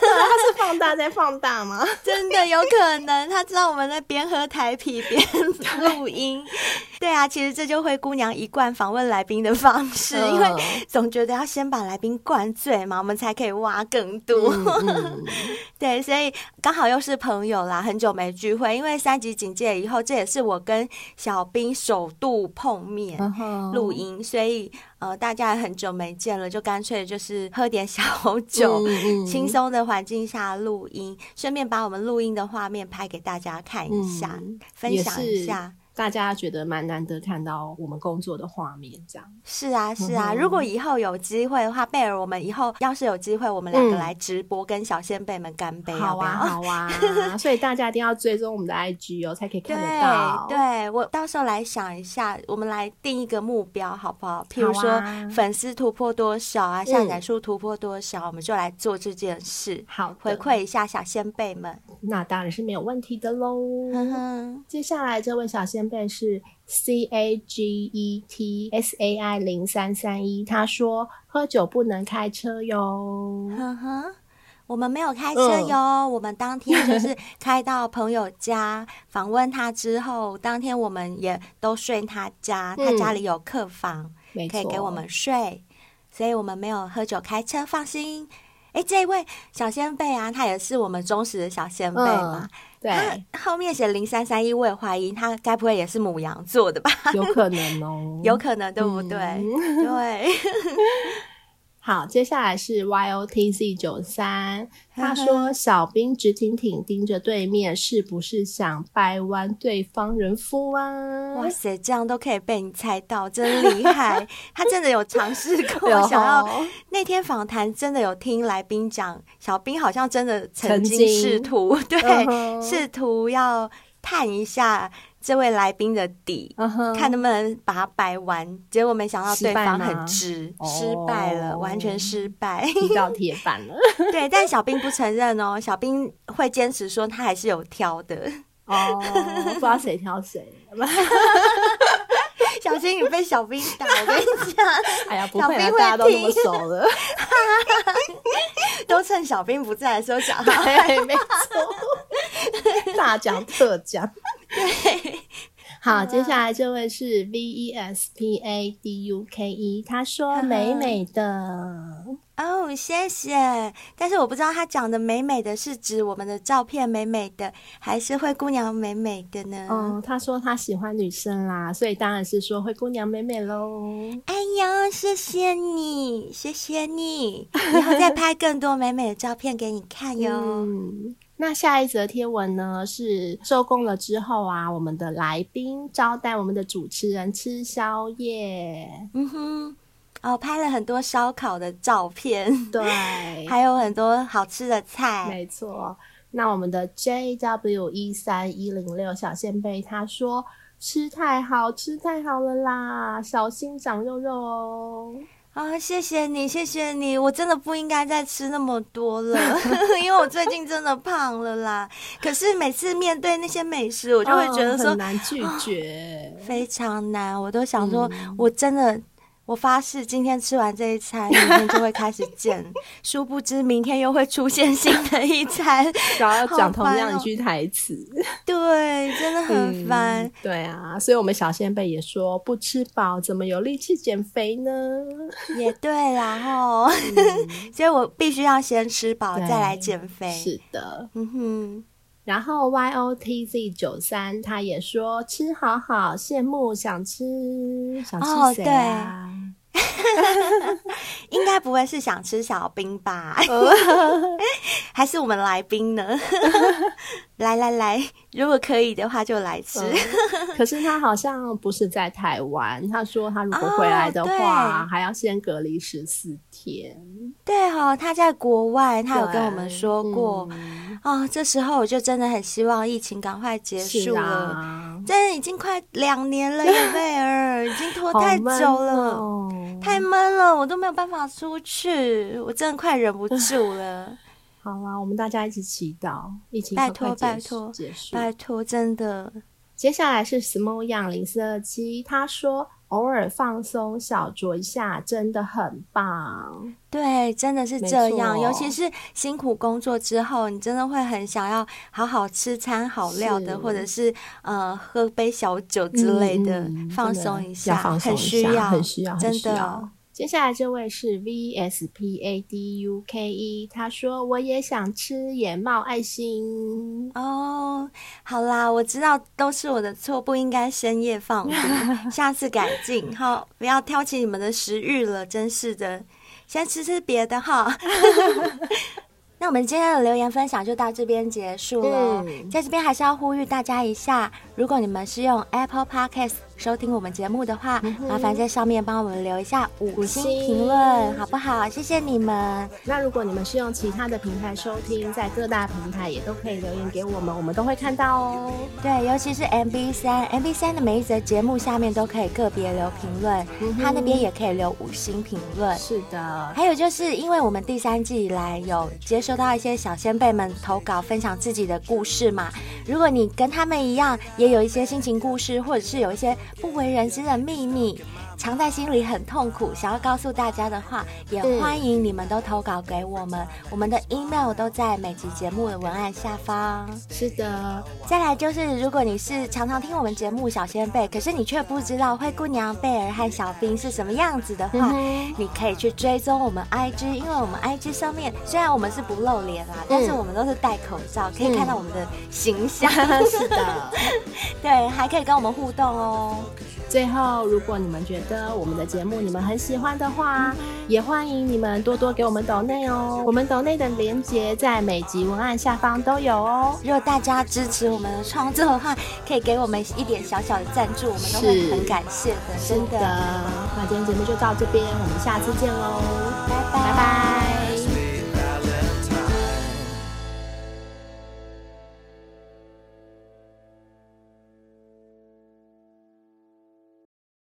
他是放大再放大吗？<laughs>
真的有可能，他知道我们在边喝台啤边录音。<laughs> 对啊，其实这就灰姑娘一贯访问来宾的方式，嗯、因为总觉得要先把来宾灌醉嘛，我们才可以挖更多。嗯嗯、对，所以刚好又是朋友啦，很久没聚会，因为三级警戒以后，这也是我跟小兵首度碰面录、嗯、音。所以，呃，大家也很久没见了，就干脆就是喝点小酒，嗯嗯、轻松的环境下录音，顺便把我们录音的画面拍给大家看一下，嗯、分享一下。
大家觉得蛮难得看到我们工作的画面，这样
是啊是啊。如果以后有机会的话，贝尔，我们以后要是有机会，我们两个来直播，跟小仙贝们干杯，
好啊好啊。<laughs> 所以大家一定要追踪我们的 IG 哦，才可以看得到。
对，对我到时候来想一下，我们来定一个目标，好不好？譬如说粉丝突破多少啊，下载数突破多少，我们就来做这件事。
好，
回馈一下小仙贝们，
那当然是没有问题的喽。接下来这位小仙。贝是 C A G E T S A I 零三三一，他说喝酒不能开车哟。
呵呵，我们没有开车哟，嗯、我们当天就是 <laughs> 开到朋友家访问他之后，当天我们也都睡他家，他家里有客房，嗯、可以给我们睡，所以我们没有喝酒开车，放心。哎，这一位小仙辈啊，他也是我们忠实的小仙辈嘛。嗯
对，
后面写零三三一，我也怀疑他该不会也是母羊座的吧？
有可能哦，<laughs>
有可能，对不对？嗯、对。
好，接下来是 Y O T Z 九三，他说小兵直挺挺盯着对面，是不是想掰弯对方人夫啊？
哇塞，这样都可以被你猜到，真厉害！<laughs> 他真的有尝试过想要那天访谈，真的有听来宾讲，小兵好像真的曾经试图 <laughs> 对，试图要探一下。这位来宾的底，uh huh. 看能不能把它掰弯，结果没想到对方很直，失败，了，oh. 完全失败，
踢到铁板了。<laughs>
对，但小兵不承认哦，小兵会坚持说他还是有挑的。
哦，oh, 不知道谁挑谁。<laughs>
小心你被小兵打，我跟你讲。<laughs>
哎呀，不会啊，大家都那么熟了，
都趁小兵不在的时候讲。
对，没错，大讲特讲。
对，<laughs>
好，接下来这位是 V E S P A D U K E，他说美美的
哦，谢谢。但是我不知道他讲的美美的是指我们的照片美美的，还是灰姑娘美美的呢？
哦，他说他喜欢女生啦，所以当然是说灰姑娘美美喽。
哎呦，谢谢你，谢谢你，以后再拍更多美美的照片给你看哟。嗯
那下一则贴文呢？是收工了之后啊，我们的来宾招待我们的主持人吃宵夜。
嗯哼，哦，拍了很多烧烤的照片，
对，<laughs>
还有很多好吃的菜。
没错。那我们的 JW 一三一零六小仙贝他说：“吃太好吃太好了啦，小心长肉肉哦。”
啊，谢谢你，谢谢你，我真的不应该再吃那么多了，<laughs> 因为我最近真的胖了啦。可是每次面对那些美食，我就会觉得说、
哦、很难拒绝，
非常难。我都想说，嗯、我真的。我发誓，今天吃完这一餐，明天就会开始减。殊不知，明天又会出现新的一餐，<laughs>
然后要讲同样一句台词。
对，真的很烦、嗯。
对啊，所以我们小仙贝也说，不吃饱怎么有力气减肥呢？
也对啦，吼。嗯、所以我必须要先吃饱，再来减肥。
是的，
嗯哼。
然后 Y O T Z 九三他也说吃好好，羡慕想吃想吃谁啊？<laughs>
应该不会是想吃小冰吧？<laughs> 还是我们来宾呢？<laughs> 来来来，如果可以的话就来吃。
嗯、可是他好像不是在台湾，他说他如果回来的话，哦、还要先隔离十四天。
对哦，他在国外，他有跟我们说过。
嗯、
哦，这时候我就真的很希望疫情赶快结束了。
啊、
真的已经快两年了，贝尔已经拖太久了，
哦、
太闷了，我都没有办法出去，我真的快忍不住了。<laughs>
好啦，我们大家一起祈祷，一起
拜托拜
托，
拜托，真的。
接下来是 Small Young 零四二七，他说偶尔放松小酌一下真的很棒。
对，真的是
这样，
尤其是辛苦工作之后，你真的会很想要好好吃餐好料的，或者是呃喝杯小酒之类的，
嗯、
放松一下，
放松一下，
很需要，
很需要，
真的。
的接下来这位是 V S P A D U K E，他说我也想吃，也冒爱心
哦。好啦，我知道都是我的错，不应该深夜放毒，<laughs> 下次改进。好，不要挑起你们的食欲了，真是的。先吃吃别的哈。<laughs> 那我们今天的留言分享就到这边结束了。嗯、在这边还是要呼吁大家一下，如果你们是用 Apple Podcast 收听我们节目的话，嗯、麻烦在上面帮我们留一下五星评论，好不好？谢谢你们。
那如果你们是用其他的平台收听，在各大平台也都可以留言给我们，我们都会看到哦。
对，尤其是 MB 三，MB 三的每一则节目下面都可以个别留评论，嗯、他那边也可以留五星评论。
是的。
还有就是因为我们第三季以来有接收到一些小先辈们投稿，分享自己的故事嘛。如果你跟他们一样，也有一些心情故事，或者是有一些。不为人知的秘密，藏在心里很痛苦，想要告诉大家的话，也欢迎你们都投稿给我们。嗯、我们的 email 都在每集节目的文案下方。
是的，
再来就是，如果你是常常听我们节目小仙贝，可是你却不知道灰姑娘贝尔和小兵是什么样子的话，嗯、你可以去追踪我们 IG，因为我们 IG 上面虽然我们是不露脸啦，嗯、但是我们都是戴口罩，可以看到我们的形象。
嗯、<laughs> <laughs> 是的，
对，还可以跟我们互动哦。
最后，如果你们觉得我们的节目你们很喜欢的话，也欢迎你们多多给我们抖内哦。我们抖内的连接在每集文案下方都有哦。
如果大家支持我们的创作的话，可以给我们一点小小的赞助，我们都会很感谢的。真的。
那今天节目就到这边，我们下次见喽，
拜拜。拜拜。